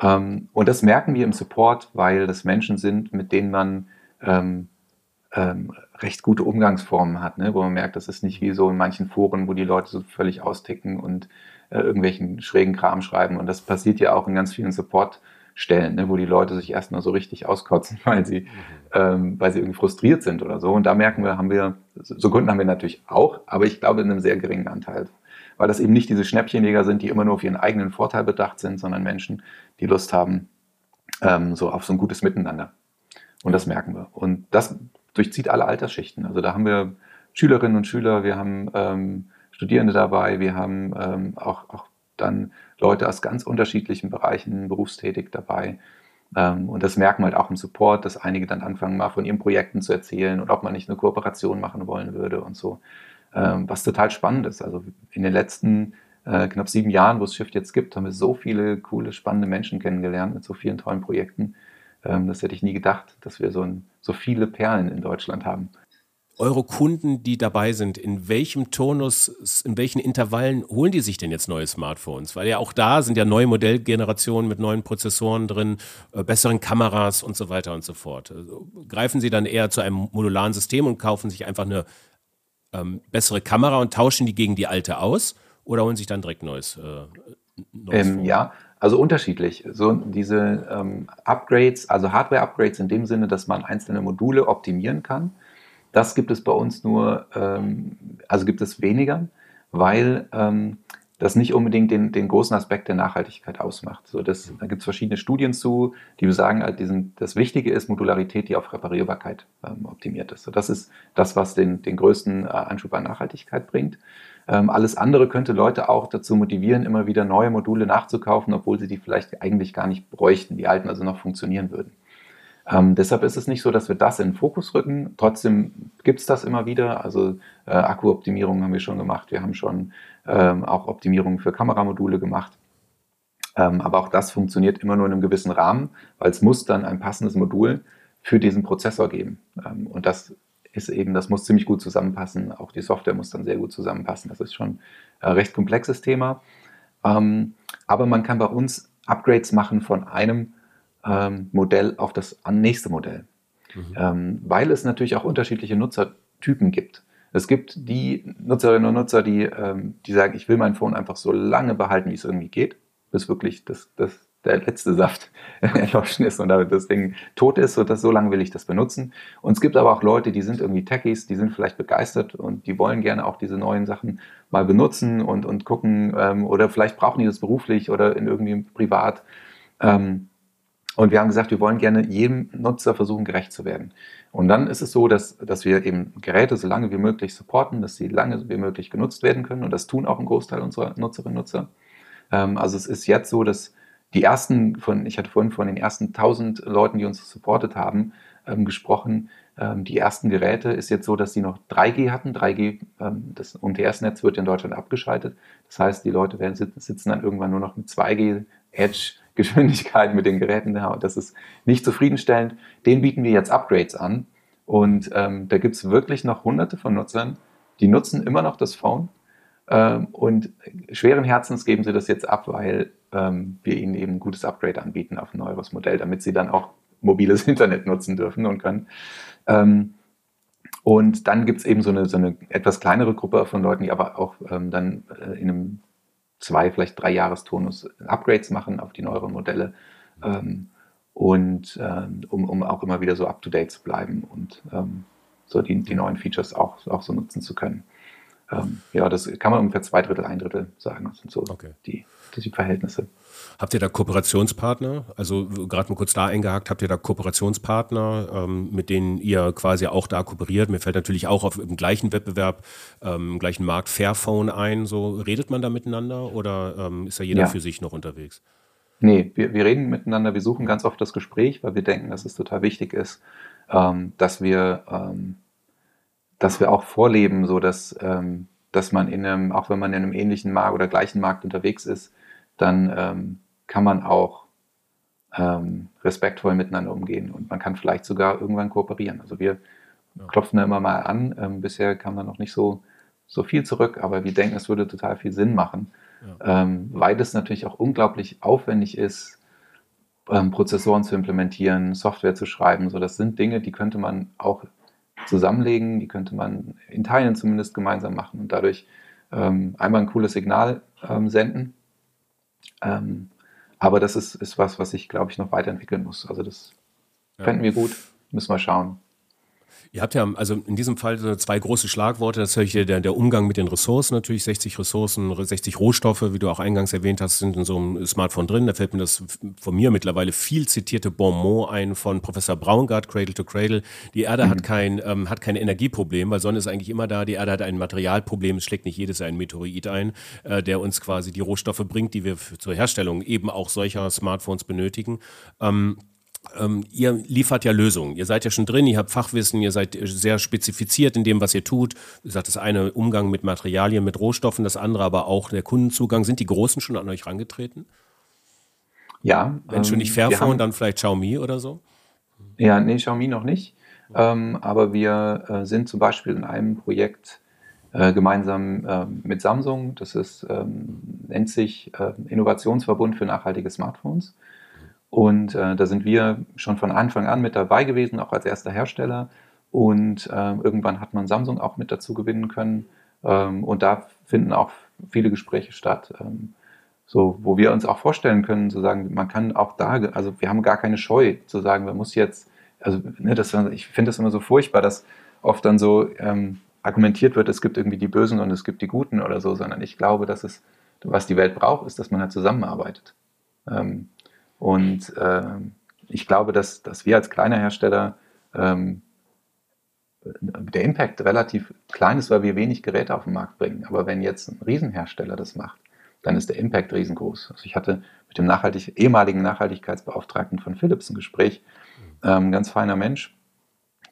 Ähm, und das merken wir im Support, weil das Menschen sind, mit denen man ähm, ähm, recht gute Umgangsformen hat, ne? wo man merkt, das ist nicht wie so in manchen Foren, wo die Leute so völlig austicken und äh, irgendwelchen schrägen Kram schreiben. Und das passiert ja auch in ganz vielen Support-Stellen, ne? wo die Leute sich erstmal so richtig auskotzen, weil sie, ähm, weil sie irgendwie frustriert sind oder so. Und da merken wir, haben wir, so Kunden haben wir natürlich auch, aber ich glaube in einem sehr geringen Anteil weil das eben nicht diese Schnäppchenjäger sind, die immer nur auf ihren eigenen Vorteil bedacht sind, sondern Menschen, die Lust haben, ähm, so auf so ein gutes Miteinander. Und das merken wir. Und das durchzieht alle Altersschichten. Also da haben wir Schülerinnen und Schüler, wir haben ähm, Studierende dabei, wir haben ähm, auch, auch dann Leute aus ganz unterschiedlichen Bereichen berufstätig dabei. Ähm, und das merken wir halt auch im Support, dass einige dann anfangen, mal von ihren Projekten zu erzählen und ob man nicht eine Kooperation machen wollen würde und so. Ähm, was total spannend ist. Also in den letzten äh, knapp sieben Jahren, wo es Shift jetzt gibt, haben wir so viele coole, spannende Menschen kennengelernt mit so vielen tollen Projekten. Ähm, das hätte ich nie gedacht, dass wir so, ein, so viele Perlen in Deutschland haben. Eure Kunden, die dabei sind, in welchem Turnus, in welchen Intervallen holen die sich denn jetzt neue Smartphones? Weil ja auch da sind ja neue Modellgenerationen mit neuen Prozessoren drin, äh, besseren Kameras und so weiter und so fort. Also greifen sie dann eher zu einem modularen System und kaufen sich einfach eine ähm, bessere Kamera und tauschen die gegen die alte aus oder holen sich dann direkt neues? Äh, neues ähm, ja, also unterschiedlich. So diese ähm, Upgrades, also Hardware-Upgrades in dem Sinne, dass man einzelne Module optimieren kann, das gibt es bei uns nur, ähm, also gibt es weniger, weil ähm, das nicht unbedingt den, den großen Aspekt der Nachhaltigkeit ausmacht. So, das, da gibt es verschiedene Studien zu, die sagen, halt diesen, das Wichtige ist Modularität, die auf Reparierbarkeit ähm, optimiert ist. So, das ist das, was den, den größten äh, Anschub an Nachhaltigkeit bringt. Ähm, alles andere könnte Leute auch dazu motivieren, immer wieder neue Module nachzukaufen, obwohl sie die vielleicht eigentlich gar nicht bräuchten, die alten also noch funktionieren würden. Ähm, deshalb ist es nicht so, dass wir das in den Fokus rücken. Trotzdem gibt es das immer wieder. Also äh, Akkuoptimierung haben wir schon gemacht. Wir haben schon ähm, auch Optimierungen für Kameramodule gemacht. Ähm, aber auch das funktioniert immer nur in einem gewissen Rahmen, weil es muss dann ein passendes Modul für diesen Prozessor geben. Ähm, und das ist eben, das muss ziemlich gut zusammenpassen. Auch die Software muss dann sehr gut zusammenpassen. Das ist schon ein recht komplexes Thema. Ähm, aber man kann bei uns Upgrades machen von einem ähm, Modell auf das nächste Modell. Mhm. Ähm, weil es natürlich auch unterschiedliche Nutzertypen gibt. Es gibt die Nutzerinnen und Nutzer, die, ähm, die sagen, ich will mein Phone einfach so lange behalten, wie es irgendwie geht, bis wirklich das, das, der letzte Saft erloschen ist und das Ding tot ist und das, so lange will ich das benutzen. Und es gibt aber auch Leute, die sind irgendwie Techies, die sind vielleicht begeistert und die wollen gerne auch diese neuen Sachen mal benutzen und, und gucken ähm, oder vielleicht brauchen die das beruflich oder in irgendwie privat. Ähm, Und wir haben gesagt, wir wollen gerne jedem Nutzer versuchen, gerecht zu werden. Und dann ist es so, dass, dass wir eben Geräte so lange wie möglich supporten, dass sie lange wie möglich genutzt werden können. Und das tun auch ein Großteil unserer Nutzerinnen und Nutzer. Ähm, also es ist jetzt so, dass die ersten von, ich hatte vorhin von den ersten 1000 Leuten, die uns supportet haben, ähm, gesprochen. Ähm, die ersten Geräte ist jetzt so, dass sie noch 3G hatten. 3G, ähm, das UMTS-Netz wird in Deutschland abgeschaltet. Das heißt, die Leute werden sitzen dann irgendwann nur noch mit 2G Edge Geschwindigkeit mit den Geräten da das ist nicht zufriedenstellend. Den bieten wir jetzt Upgrades an und ähm, da gibt es wirklich noch hunderte von Nutzern, die nutzen immer noch das Phone ähm, und schweren Herzens geben sie das jetzt ab, weil ähm, wir ihnen eben ein gutes Upgrade anbieten auf ein neueres Modell, damit sie dann auch mobiles Internet nutzen dürfen und können. Ähm, und dann gibt es eben so eine, so eine etwas kleinere Gruppe von Leuten, die aber auch ähm, dann äh, in einem zwei, vielleicht drei Jahrestonus Upgrades machen auf die neueren Modelle. Ähm, und ähm, um, um auch immer wieder so up-to-date zu bleiben und ähm, so die, die neuen Features auch, auch so nutzen zu können. Ähm, ja, das kann man ungefähr zwei Drittel, ein Drittel sagen. Das sind so okay. die, die Verhältnisse. Habt ihr da Kooperationspartner? Also gerade mal kurz da eingehakt, habt ihr da Kooperationspartner, ähm, mit denen ihr quasi auch da kooperiert? Mir fällt natürlich auch auf im gleichen Wettbewerb, ähm, im gleichen Markt Fairphone ein. So redet man da miteinander oder ähm, ist da jeder ja. für sich noch unterwegs? Nee, wir, wir reden miteinander, wir suchen ganz oft das Gespräch, weil wir denken, dass es total wichtig ist, ähm, dass wir ähm, dass wir auch vorleben, so dass, ähm, dass man in einem, auch wenn man in einem ähnlichen Markt oder gleichen Markt unterwegs ist, dann ähm, kann man auch ähm, respektvoll miteinander umgehen und man kann vielleicht sogar irgendwann kooperieren. Also wir ja. klopfen da immer mal an. Ähm, bisher kam da noch nicht so, so viel zurück, aber wir denken, es würde total viel Sinn machen, ja. ähm, weil es natürlich auch unglaublich aufwendig ist, ähm, Prozessoren zu implementieren, Software zu schreiben. So, das sind Dinge, die könnte man auch zusammenlegen, die könnte man in Teilen zumindest gemeinsam machen und dadurch ähm, einmal ein cooles Signal ähm, senden ähm, aber das ist, ist was, was ich, glaube ich, noch weiterentwickeln muss. Also das ja. fänden wir gut. Müssen wir schauen. Ihr habt ja also in diesem Fall zwei große Schlagworte. Das ist der, der Umgang mit den Ressourcen natürlich. 60 Ressourcen, 60 Rohstoffe, wie du auch eingangs erwähnt hast, sind in so einem Smartphone drin. Da fällt mir das von mir mittlerweile viel zitierte Bonmot ein von Professor Braungart, Cradle to Cradle. Die Erde mhm. hat, kein, ähm, hat kein Energieproblem, weil Sonne ist eigentlich immer da. Die Erde hat ein Materialproblem. Es schlägt nicht jedes ein Meteorit ein, äh, der uns quasi die Rohstoffe bringt, die wir zur Herstellung eben auch solcher Smartphones benötigen. Ähm, ähm, ihr liefert ja Lösungen. Ihr seid ja schon drin, ihr habt Fachwissen, ihr seid sehr spezifiziert in dem, was ihr tut. Wie gesagt, das eine Umgang mit Materialien, mit Rohstoffen, das andere aber auch der Kundenzugang. Sind die Großen schon an euch herangetreten? Ja. Wenn schon nicht ähm, Fairphone, dann vielleicht Xiaomi oder so? Ja, nee, Xiaomi noch nicht. Ähm, aber wir äh, sind zum Beispiel in einem Projekt äh, gemeinsam äh, mit Samsung, das ist, ähm, nennt sich äh, Innovationsverbund für nachhaltige Smartphones. Und äh, da sind wir schon von Anfang an mit dabei gewesen, auch als erster Hersteller. Und äh, irgendwann hat man Samsung auch mit dazu gewinnen können. Ähm, und da finden auch viele Gespräche statt, ähm, so, wo wir uns auch vorstellen können, zu sagen, man kann auch da, also wir haben gar keine Scheu zu sagen, man muss jetzt, also ne, das, ich finde das immer so furchtbar, dass oft dann so ähm, argumentiert wird, es gibt irgendwie die Bösen und es gibt die Guten oder so, sondern ich glaube, dass es, was die Welt braucht, ist, dass man halt zusammenarbeitet. Ähm, und äh, ich glaube, dass, dass wir als kleiner Hersteller ähm, der Impact relativ klein ist, weil wir wenig Geräte auf den Markt bringen. Aber wenn jetzt ein Riesenhersteller das macht, dann ist der Impact riesengroß. Also ich hatte mit dem Nachhaltig ehemaligen Nachhaltigkeitsbeauftragten von Philips ein Gespräch, ähm, ganz feiner Mensch,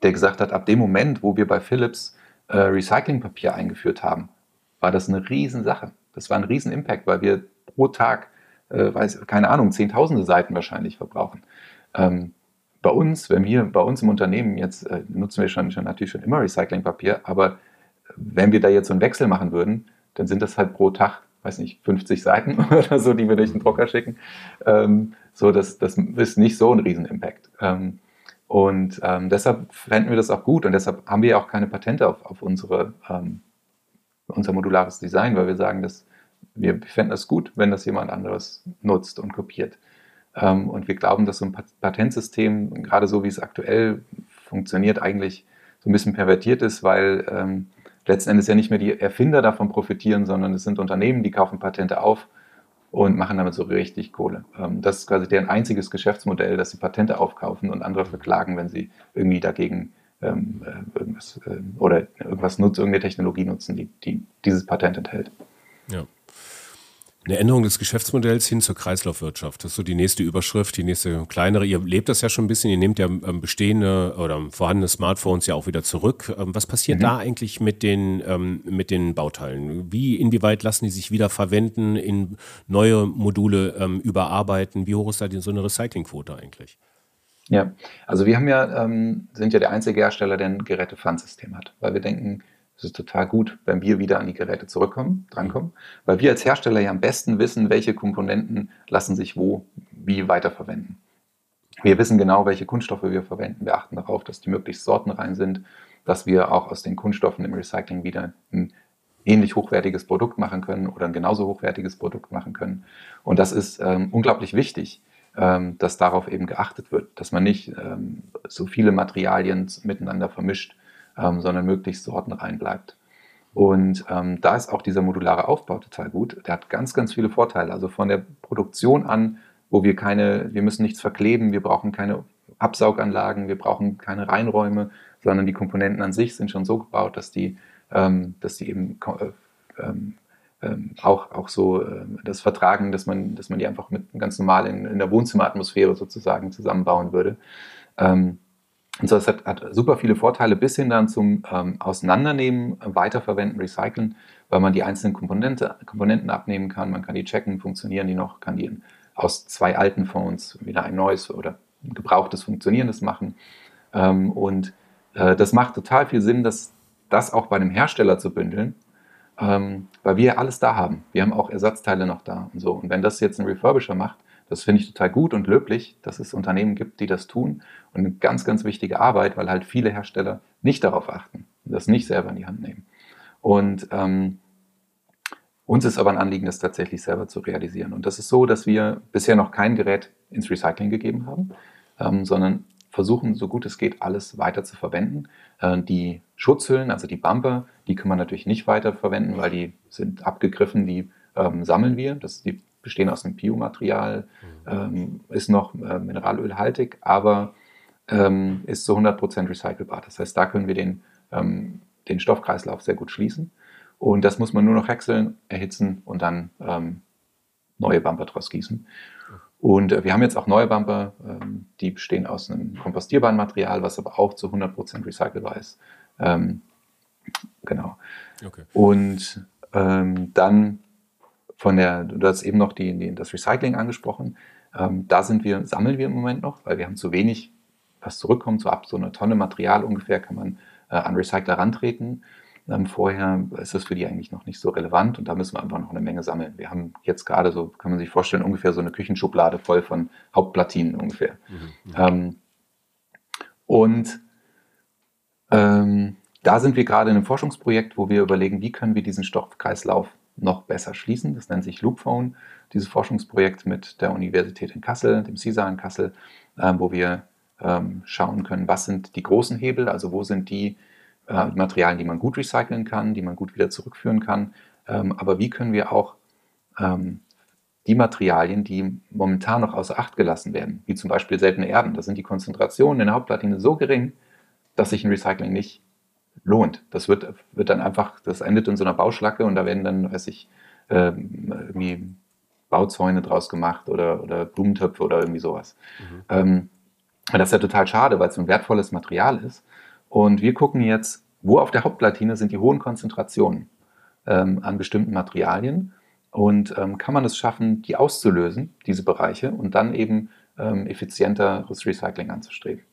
der gesagt hat, ab dem Moment, wo wir bei Philips äh, Recyclingpapier eingeführt haben, war das eine Riesensache. Das war ein Riesen-Impact, weil wir pro Tag äh, weiß, keine Ahnung, zehntausende Seiten wahrscheinlich verbrauchen. Ähm, bei uns, wenn wir bei uns im Unternehmen jetzt äh, nutzen wir schon, schon natürlich schon immer Recyclingpapier, aber wenn wir da jetzt so einen Wechsel machen würden, dann sind das halt pro Tag, weiß nicht, 50 Seiten oder so, die wir durch den Drucker schicken. Ähm, so, das, das ist nicht so ein Riesen-Impact. Ähm, und ähm, deshalb fänden wir das auch gut und deshalb haben wir auch keine Patente auf, auf unsere, ähm, unser modulares Design, weil wir sagen, dass wir fänden es gut, wenn das jemand anderes nutzt und kopiert. Ähm, und wir glauben, dass so ein Patentsystem, gerade so wie es aktuell funktioniert, eigentlich so ein bisschen pervertiert ist, weil ähm, letzten Endes ja nicht mehr die Erfinder davon profitieren, sondern es sind Unternehmen, die kaufen Patente auf und machen damit so richtig Kohle. Ähm, das ist quasi deren einziges Geschäftsmodell, dass sie Patente aufkaufen und andere verklagen, wenn sie irgendwie dagegen äh, irgendwas oder irgendwas nutzen, irgendeine Technologie nutzen, die, die dieses Patent enthält. Ja. Eine Änderung des Geschäftsmodells hin zur Kreislaufwirtschaft. Das ist so die nächste Überschrift, die nächste kleinere. Ihr lebt das ja schon ein bisschen, ihr nehmt ja ähm, bestehende oder vorhandene Smartphones ja auch wieder zurück. Ähm, was passiert mhm. da eigentlich mit den, ähm, mit den Bauteilen? Wie, inwieweit lassen die sich wieder verwenden, in neue Module überarbeiten? Wie hoch ist da so eine Recyclingquote eigentlich? Ja, also wir haben ja, sind ja der einzige Hersteller, der ein Gerätepfandsystem hat, weil wir denken, es ist total gut, wenn wir wieder an die Geräte zurückkommen, drankommen, weil wir als Hersteller ja am besten wissen, welche Komponenten lassen sich wo, wie weiterverwenden. Wir wissen genau, welche Kunststoffe wir verwenden. Wir achten darauf, dass die möglichst sortenrein sind, dass wir auch aus den Kunststoffen im Recycling wieder ein ähnlich hochwertiges Produkt machen können oder ein genauso hochwertiges Produkt machen können. Und das ist ähm, unglaublich wichtig, ähm, dass darauf eben geachtet wird, dass man nicht ähm, so viele Materialien miteinander vermischt, ähm, sondern möglichst sortenrein bleibt. Und ähm, da ist auch dieser modulare Aufbau total gut. Der hat ganz, ganz viele Vorteile. Also von der Produktion an, wo wir keine, wir müssen nichts verkleben, wir brauchen keine Absauganlagen, wir brauchen keine Reinräume, sondern die Komponenten an sich sind schon so gebaut, dass die, ähm, dass die eben äh, ähm, ähm, auch, auch so äh, das vertragen, dass man, dass man die einfach mit ganz normal in, in der Wohnzimmeratmosphäre sozusagen zusammenbauen würde. Ähm, und so, es hat, hat, super viele Vorteile bis hin dann zum ähm, Auseinandernehmen, Weiterverwenden, Recyceln, weil man die einzelnen Komponente, Komponenten abnehmen kann. Man kann die checken, funktionieren die noch, kann die in, aus zwei alten Phones wieder ein neues oder gebrauchtes, funktionierendes machen. Ähm, und äh, das macht total viel Sinn, dass das auch bei einem Hersteller zu bündeln, ähm, weil wir alles da haben. Wir haben auch Ersatzteile noch da und so. Und wenn das jetzt ein Refurbisher macht, das finde ich total gut und löblich, dass es Unternehmen gibt, die das tun. Und eine ganz, ganz wichtige Arbeit, weil halt viele Hersteller nicht darauf achten das nicht selber in die Hand nehmen. Und ähm, uns ist aber ein Anliegen, das tatsächlich selber zu realisieren. Und das ist so, dass wir bisher noch kein Gerät ins Recycling gegeben haben, ähm, sondern versuchen, so gut es geht, alles weiter zu verwenden. Äh, die Schutzhüllen, also die Bumper, die kann man natürlich nicht weiter verwenden, weil die sind abgegriffen, die ähm, sammeln wir. Das, die bestehen aus einem Biomaterial, mhm. ähm, ist noch äh, mineralölhaltig, aber ähm, ist zu 100% recycelbar. Das heißt, da können wir den, ähm, den Stoffkreislauf sehr gut schließen. Und das muss man nur noch häckseln, erhitzen und dann ähm, neue Bumper draus gießen. Und äh, wir haben jetzt auch neue Bumper, ähm, die bestehen aus einem kompostierbaren Material, was aber auch zu 100% recycelbar ist. Ähm, genau. Okay. Und dann von der, du hast eben noch die, die, das Recycling angesprochen. Ähm, da sind wir, sammeln wir im Moment noch, weil wir haben zu wenig, was zurückkommt. So ab so einer Tonne Material ungefähr kann man äh, an Recycler rantreten. Ähm, vorher ist das für die eigentlich noch nicht so relevant und da müssen wir einfach noch eine Menge sammeln. Wir haben jetzt gerade so, kann man sich vorstellen, ungefähr so eine Küchenschublade voll von Hauptplatinen ungefähr. Mhm, ähm, und ähm, da sind wir gerade in einem Forschungsprojekt, wo wir überlegen, wie können wir diesen Stoffkreislauf noch besser schließen. Das nennt sich Loopphone, dieses Forschungsprojekt mit der Universität in Kassel, dem CISA in Kassel, äh, wo wir ähm, schauen können, was sind die großen Hebel, also wo sind die äh, Materialien, die man gut recyceln kann, die man gut wieder zurückführen kann, ähm, aber wie können wir auch ähm, die Materialien, die momentan noch außer Acht gelassen werden, wie zum Beispiel seltene Erden, da sind die Konzentrationen in der Hauptplatine so gering, dass sich ein Recycling nicht lohnt. Das wird, wird dann einfach, das endet in so einer Bauschlacke und da werden dann, weiß ich, ähm, irgendwie Bauzäune draus gemacht oder, oder Blumentöpfe oder irgendwie sowas. Mhm. Ähm, das ist ja total schade, weil es ein wertvolles Material ist. Und wir gucken jetzt, wo auf der Hauptplatine sind die hohen Konzentrationen ähm, an bestimmten Materialien und ähm, kann man es schaffen, die auszulösen, diese Bereiche, und dann eben ähm, effizienteres Recycling anzustreben.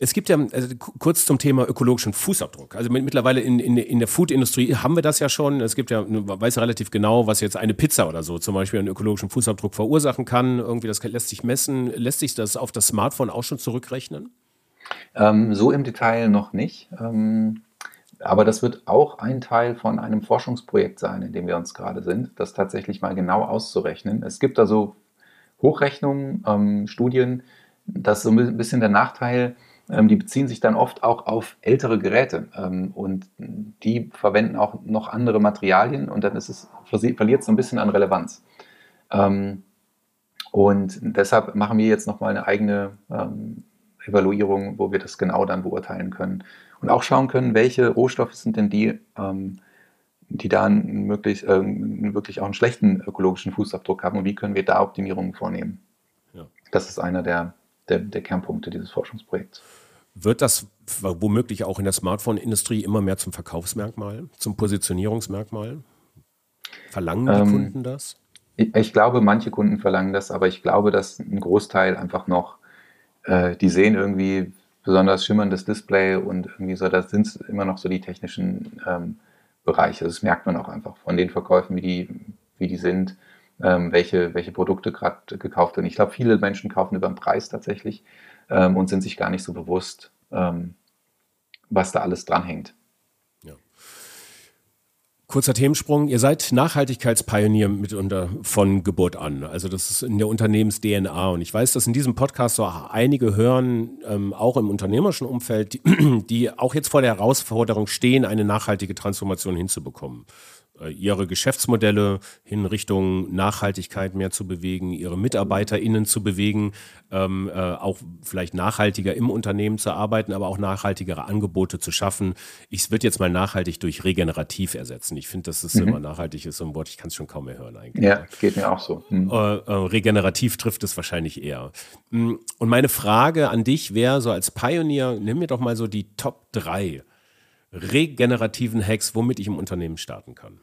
Es gibt ja, also kurz zum Thema ökologischen Fußabdruck. Also mittlerweile in, in, in der Foodindustrie haben wir das ja schon. Es gibt ja, man weiß ja relativ genau, was jetzt eine Pizza oder so zum Beispiel einen ökologischen Fußabdruck verursachen kann. Irgendwie, das lässt sich messen. Lässt sich das auf das Smartphone auch schon zurückrechnen? Ähm, so im Detail noch nicht. Ähm, aber das wird auch ein Teil von einem Forschungsprojekt sein, in dem wir uns gerade sind, das tatsächlich mal genau auszurechnen. Es gibt da so Hochrechnungen, ähm, Studien, das ist so ein bisschen der Nachteil, die beziehen sich dann oft auch auf ältere Geräte ähm, und die verwenden auch noch andere Materialien und dann ist es, verliert es so ein bisschen an Relevanz. Ähm, und deshalb machen wir jetzt nochmal eine eigene ähm, Evaluierung, wo wir das genau dann beurteilen können. Und auch schauen können, welche Rohstoffe sind denn die, ähm, die da einen möglichst, äh, wirklich auch einen schlechten ökologischen Fußabdruck haben und wie können wir da Optimierungen vornehmen. Ja. Das ist einer der, der, der Kernpunkte dieses Forschungsprojekts. Wird das womöglich auch in der Smartphone-Industrie immer mehr zum Verkaufsmerkmal, zum Positionierungsmerkmal? Verlangen die ähm, Kunden das? Ich, ich, glaube, manche Kunden verlangen das, aber ich glaube, dass ein Großteil einfach noch, äh, die sehen irgendwie besonders schimmerndes Display und irgendwie so, das sind immer noch so die technischen ähm, Bereiche. Das merkt man auch einfach von den Verkäufen, wie die, wie die sind, ähm, welche, welche Produkte gerade gekauft werden. Ich glaube, viele Menschen kaufen über den Preis tatsächlich ähm, und sind sich gar nicht so bewusst, ähm, was da alles dranhängt. Kurzer Themensprung. Ihr seid Nachhaltigkeitspionier mitunter von Geburt an. Also das ist in der Unternehmens-DNA. Und ich weiß, dass in diesem Podcast so einige hören, ähm, auch im unternehmerischen Umfeld, die, die auch jetzt vor der Herausforderung stehen, eine nachhaltige Transformation hinzubekommen. Äh, ihre Geschäftsmodelle in Richtung Nachhaltigkeit mehr zu bewegen, ihre MitarbeiterInnen zu bewegen, ähm, äh, auch vielleicht nachhaltiger im Unternehmen zu arbeiten, aber auch nachhaltigere Angebote zu schaffen. Ich würde jetzt mal nachhaltig durch regenerativ ersetzen. Ich finde, dass es mhm. immer nachhaltig ist, so ein Wort, ich kann es schon kaum mehr hören eigentlich. Ja, geht mir auch so. Mhm. Äh, äh, regenerativ trifft es wahrscheinlich eher. Mm, und meine Frage an dich wäre so als Pionier, nimm mir doch mal so die Top 3 regenerativen Hacks, womit ich im Unternehmen starten kann.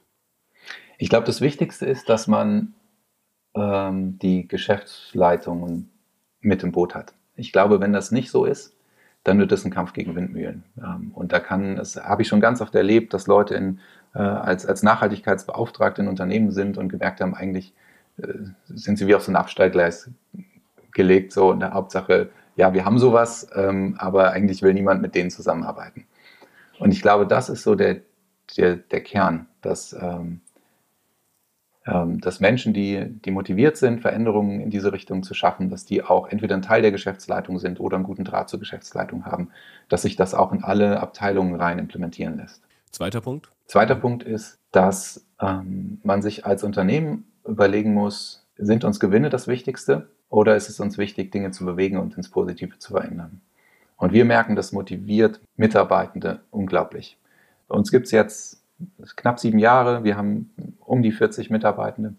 Ich glaube, das Wichtigste ist, dass man ähm, die Geschäftsleitung mit im Boot hat. Ich glaube, wenn das nicht so ist, dann wird es ein Kampf gegen Windmühlen. Ähm, und da kann, das habe ich schon ganz oft erlebt, dass Leute in, äh, als, als Nachhaltigkeitsbeauftragte in Unternehmen sind und gemerkt haben, eigentlich äh, sind sie wie auf so ein Abstellgleis gelegt, so in der Hauptsache, ja, wir haben sowas, ähm, aber eigentlich will niemand mit denen zusammenarbeiten. Und ich glaube, das ist so der, der, der Kern, dass, ähm, dass Menschen, die, die motiviert sind, Veränderungen in diese Richtung zu schaffen, dass die auch entweder ein Teil der Geschäftsleitung sind oder einen guten Draht zur Geschäftsleitung haben, dass sich das auch in alle Abteilungen rein implementieren lässt. Zweiter Punkt? Zweiter Punkt ist, dass ähm, man sich als Unternehmen überlegen muss, sind uns Gewinne das Wichtigste oder ist es uns wichtig, Dinge zu bewegen und ins Positive zu verändern? Und wir merken, das motiviert Mitarbeitende unglaublich. Bei uns gibt es jetzt knapp sieben Jahre. Wir haben um die 40 Mitarbeitende.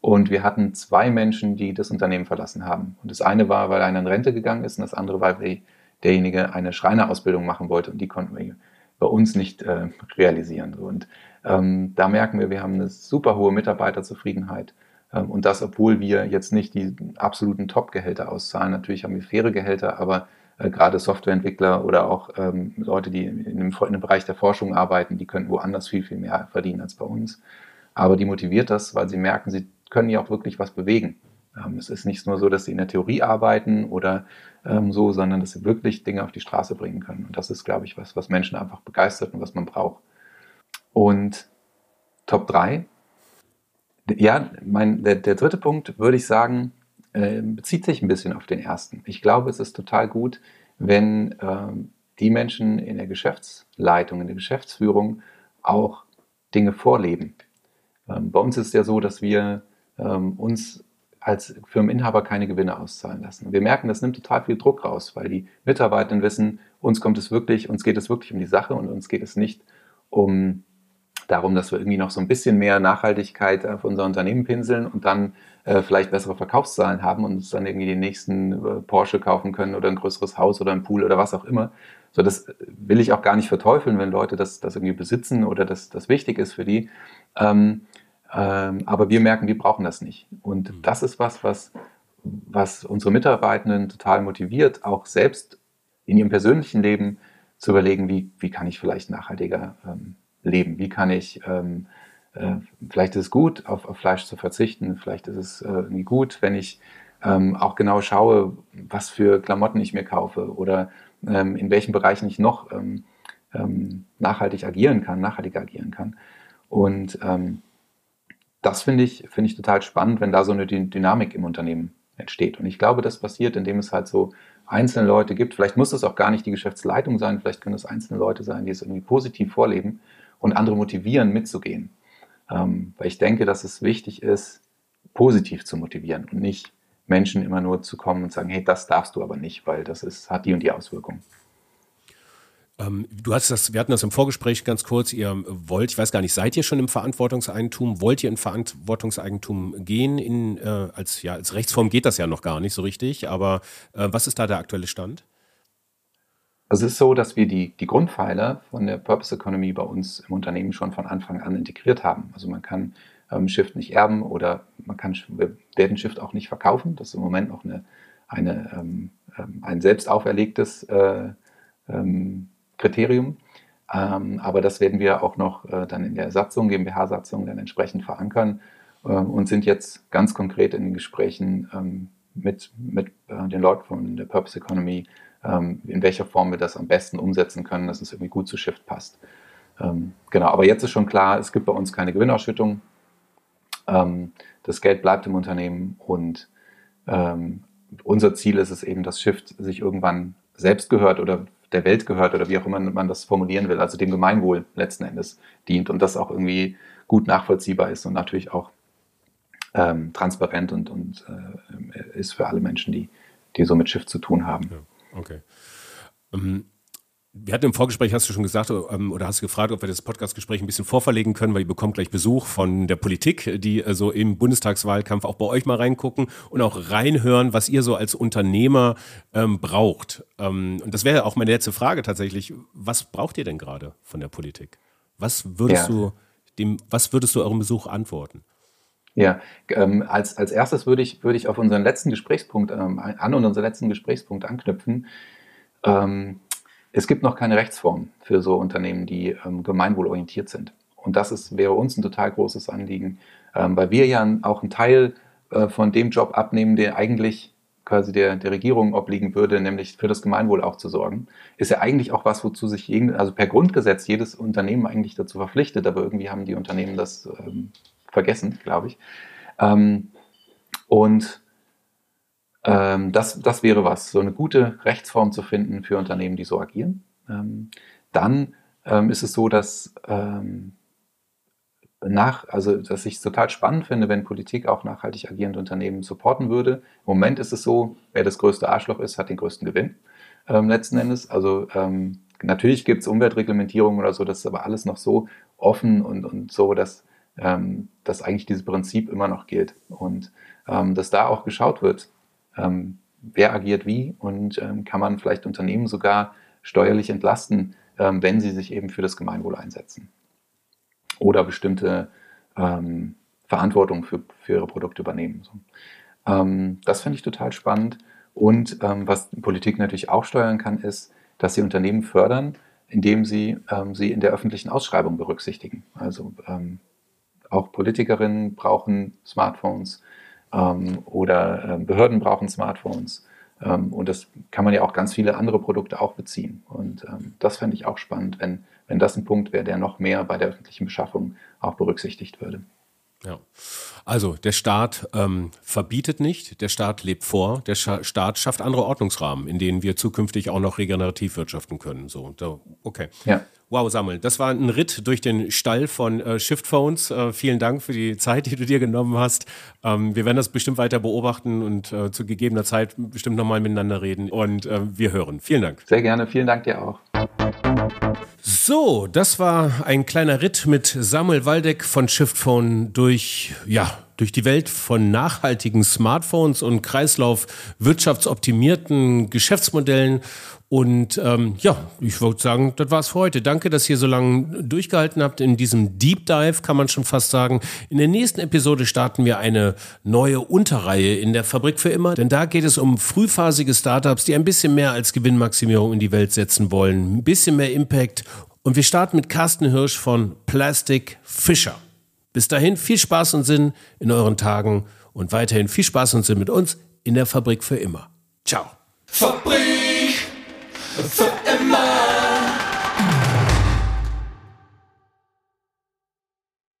Und wir hatten zwei Menschen, die das Unternehmen verlassen haben. Und das eine war, weil einer in Rente gegangen ist und das andere war, weil derjenige eine Schreinerausbildung machen wollte und die konnten wir bei uns nicht äh, realisieren. Und ähm, da merken wir, wir haben eine super hohe Mitarbeiterzufriedenheit. Ähm, und das, obwohl wir jetzt nicht die absoluten Top-Gehälter auszahlen. Natürlich haben wir faire Gehälter, aber äh, gerade Softwareentwickler oder auch ähm, Leute, die in dem, in dem, Bereich der Forschung arbeiten, die könnten woanders viel, viel mehr verdienen als bei uns. Aber die motiviert das, weil sie merken, sie können ja auch wirklich was bewegen. Ähm, es ist nicht nur so, dass sie in der Theorie arbeiten oder ähm, so, sondern dass sie wirklich Dinge auf die Straße bringen können. Und das ist, glaube ich, was, was Menschen einfach begeistert und was man braucht. Und Top 3. Ja, mein, der, der dritte Punkt würde ich sagen, äh, bezieht sich ein bisschen auf den ersten. Ich glaube, es ist total gut, wenn ähm, die Menschen in der Geschäftsleitung, in der Geschäftsführung auch Dinge vorleben. Ähm, bei uns ist es ja so, dass wir ähm, uns als Firmeninhaber keine Gewinne auszahlen lassen. Wir merken, das nimmt total viel Druck raus, weil die Mitarbeitenden wissen, uns kommt es wirklich, uns geht es wirklich um die Sache und uns geht es nicht um darum, dass wir irgendwie noch so ein bisschen mehr Nachhaltigkeit auf unser Unternehmen pinseln und dann äh, vielleicht bessere Verkaufszahlen haben und uns dann irgendwie den nächsten äh, Porsche kaufen können oder ein größeres Haus oder ein Pool oder was auch immer. So, das will ich auch gar nicht verteufeln, wenn Leute das, das irgendwie besitzen oder das, das wichtig ist für die. Ähm, ähm, aber wir merken, wir brauchen das nicht. Und mhm. das ist was, was, was unsere Mitarbeitenden total motiviert, auch selbst in ihrem persönlichen Leben zu überlegen, wie, wie kann ich vielleicht nachhaltiger ähm, leben? Wie kann ich ähm, äh, vielleicht ist es gut, auf, auf, Fleisch zu verzichten. Vielleicht ist es äh, irgendwie gut, wenn ich ähm, auch genau schaue, was für Klamotten ich mir kaufe oder ähm, in welchen Bereichen ich noch ähm, ähm nachhaltig agieren kann, nachhaltig agieren kann. Und ähm, das finde ich, finde ich total spannend, wenn da so eine Dynamik im Unternehmen entsteht. Und ich glaube, das passiert, indem es halt so einzelne Leute gibt. Vielleicht muss es auch gar nicht die Geschäftsleitung sein, vielleicht können es einzelne Leute sein, die es irgendwie positiv vorleben und andere motivieren, mitzugehen. Ähm, weil ich denke, dass es wichtig ist, positiv zu motivieren und nicht Menschen immer nur zu kommen und sagen, hey, das darfst du aber nicht, weil das ist, hat die und die Auswirkung. Ähm, du hast das, wir hatten das im Vorgespräch ganz kurz, ihr wollt, ich weiß gar nicht, seid ihr schon im Verantwortungseigentum? Wollt ihr in Verantwortungseigentum gehen? In, äh, als, ja, als Rechtsform geht das ja noch gar nicht so richtig, aber äh, was ist da der aktuelle Stand? Also es ist so, dass wir die, die Grundpfeiler von der Purpose Economy bei uns im Unternehmen schon von Anfang an integriert haben. Also man kann ähm, Shift nicht erben oder man kann, wir werden Shift auch nicht verkaufen. Das ist im Moment noch eine, eine, ähm, ähm ein selbst auferlegtes äh, ähm, Kriterium. Ähm, aber das werden wir auch noch äh, dann in der Satzung, GmbH-Satzung, dann entsprechend verankern äh, und sind jetzt ganz konkret in den Gesprächen ähm, mit, mit äh, den Leuten von der Purpose Economy, in welcher Form wir das am besten umsetzen können, dass es irgendwie gut zu Shift passt. Ähm, genau, aber jetzt ist schon klar, es gibt bei uns keine Gewinnausschüttung. Ähm, das Geld bleibt im Unternehmen und unser Ziel ist es eben, dass Shift sich irgendwann selbst gehört oder der Welt gehört oder wie auch immer man das formulieren will, also dem Gemeinwohl letzten Endes dient und das auch irgendwie gut nachvollziehbar ist und natürlich auch ähm, transparent und, und äh, ist für alle Menschen, die, die so mit Shift zu tun haben. Ja. Okay. Ähm, wir hatten im Vorgespräch, hast du schon gesagt, ähm, oder hast du gefragt, ob wir das Podcastgespräch ein bisschen vorverlegen können, weil ihr bekommt gleich Besuch von der Politik, die so also im Bundestagswahlkampf auch bei euch mal reingucken und auch reinhören, was ihr so als Unternehmer ähm, braucht. Ähm, und das wäre auch meine letzte Frage tatsächlich. Was braucht ihr denn gerade von der Politik? Was würdest ja. du dem, was würdest du eurem Besuch antworten? Ja, ähm, als, als erstes würde ich, würde ich auf unseren letzten Gesprächspunkt ähm, an und unseren letzten Gesprächspunkt anknüpfen. Ähm, es gibt noch keine Rechtsform für so Unternehmen, die ähm, gemeinwohlorientiert sind. Und das ist, wäre uns ein total großes Anliegen, ähm, weil wir ja auch einen Teil äh, von dem Job abnehmen, der eigentlich quasi der, der Regierung obliegen würde, nämlich für das Gemeinwohl auch zu sorgen. Ist ja eigentlich auch was, wozu sich, also per Grundgesetz jedes Unternehmen eigentlich dazu verpflichtet, aber irgendwie haben die Unternehmen das ähm, vergessen, glaube ich. Ähm, und ähm, das, das wäre was, so eine gute Rechtsform zu finden für Unternehmen, die so agieren. Ähm, dann ähm, ist es so, dass ähm, nach, also dass ich es total spannend finde, wenn Politik auch nachhaltig agierende Unternehmen supporten würde. Im Moment ist es so, wer das größte Arschloch ist, hat den größten Gewinn ähm, letzten Endes. Also ähm, natürlich gibt es Umweltreglementierung oder so, das ist aber alles noch so offen und, und so, dass ähm, dass eigentlich dieses Prinzip immer noch gilt und ähm, dass da auch geschaut wird, ähm, wer agiert wie und ähm, kann man vielleicht Unternehmen sogar steuerlich entlasten, ähm, wenn sie sich eben für das Gemeinwohl einsetzen oder bestimmte ähm, Verantwortung für, für ihre Produkte übernehmen. So. das finde ich total spannend. Und was Politik natürlich auch steuern kann, ist, dass sie Unternehmen fördern, indem sie sie in der öffentlichen Ausschreibung berücksichtigen. Also auch Politikerinnen brauchen Smartphones ähm, oder äh, Behörden brauchen Smartphones. Ähm, und das kann man ja auch ganz viele andere Produkte auch beziehen. Und ähm, das fände ich auch spannend, wenn, wenn das ein Punkt wäre, der noch mehr bei der öffentlichen Beschaffung auch berücksichtigt würde. Ja. Also der Staat ähm, verbietet nicht, der Staat lebt vor, der Scha Staat schafft andere Ordnungsrahmen, in denen wir zukünftig auch noch regenerativ wirtschaften können. So, da, okay. Ja. Wow, Samuel, das war ein Ritt durch den Stall von äh, Shift Phones. Äh, vielen Dank für die Zeit, die du dir genommen hast. Ähm, wir werden das bestimmt weiter beobachten und äh, zu gegebener Zeit bestimmt nochmal miteinander reden. Und äh, wir hören. Vielen Dank. Sehr gerne, vielen Dank dir auch. So, das war ein kleiner Ritt mit Samuel Waldeck von Shiftphone durch, ja, durch die Welt von nachhaltigen Smartphones und kreislaufwirtschaftsoptimierten Geschäftsmodellen. Und ähm, ja, ich würde sagen, das war's für heute. Danke, dass ihr so lange durchgehalten habt in diesem Deep Dive, kann man schon fast sagen. In der nächsten Episode starten wir eine neue Unterreihe in der Fabrik für immer, denn da geht es um frühphasige Startups, die ein bisschen mehr als Gewinnmaximierung in die Welt setzen wollen, ein bisschen mehr Impact. Und wir starten mit Carsten Hirsch von Plastic Fisher. Bis dahin viel Spaß und Sinn in euren Tagen und weiterhin viel Spaß und Sinn mit uns in der Fabrik für immer. Ciao. Fabrik Forever.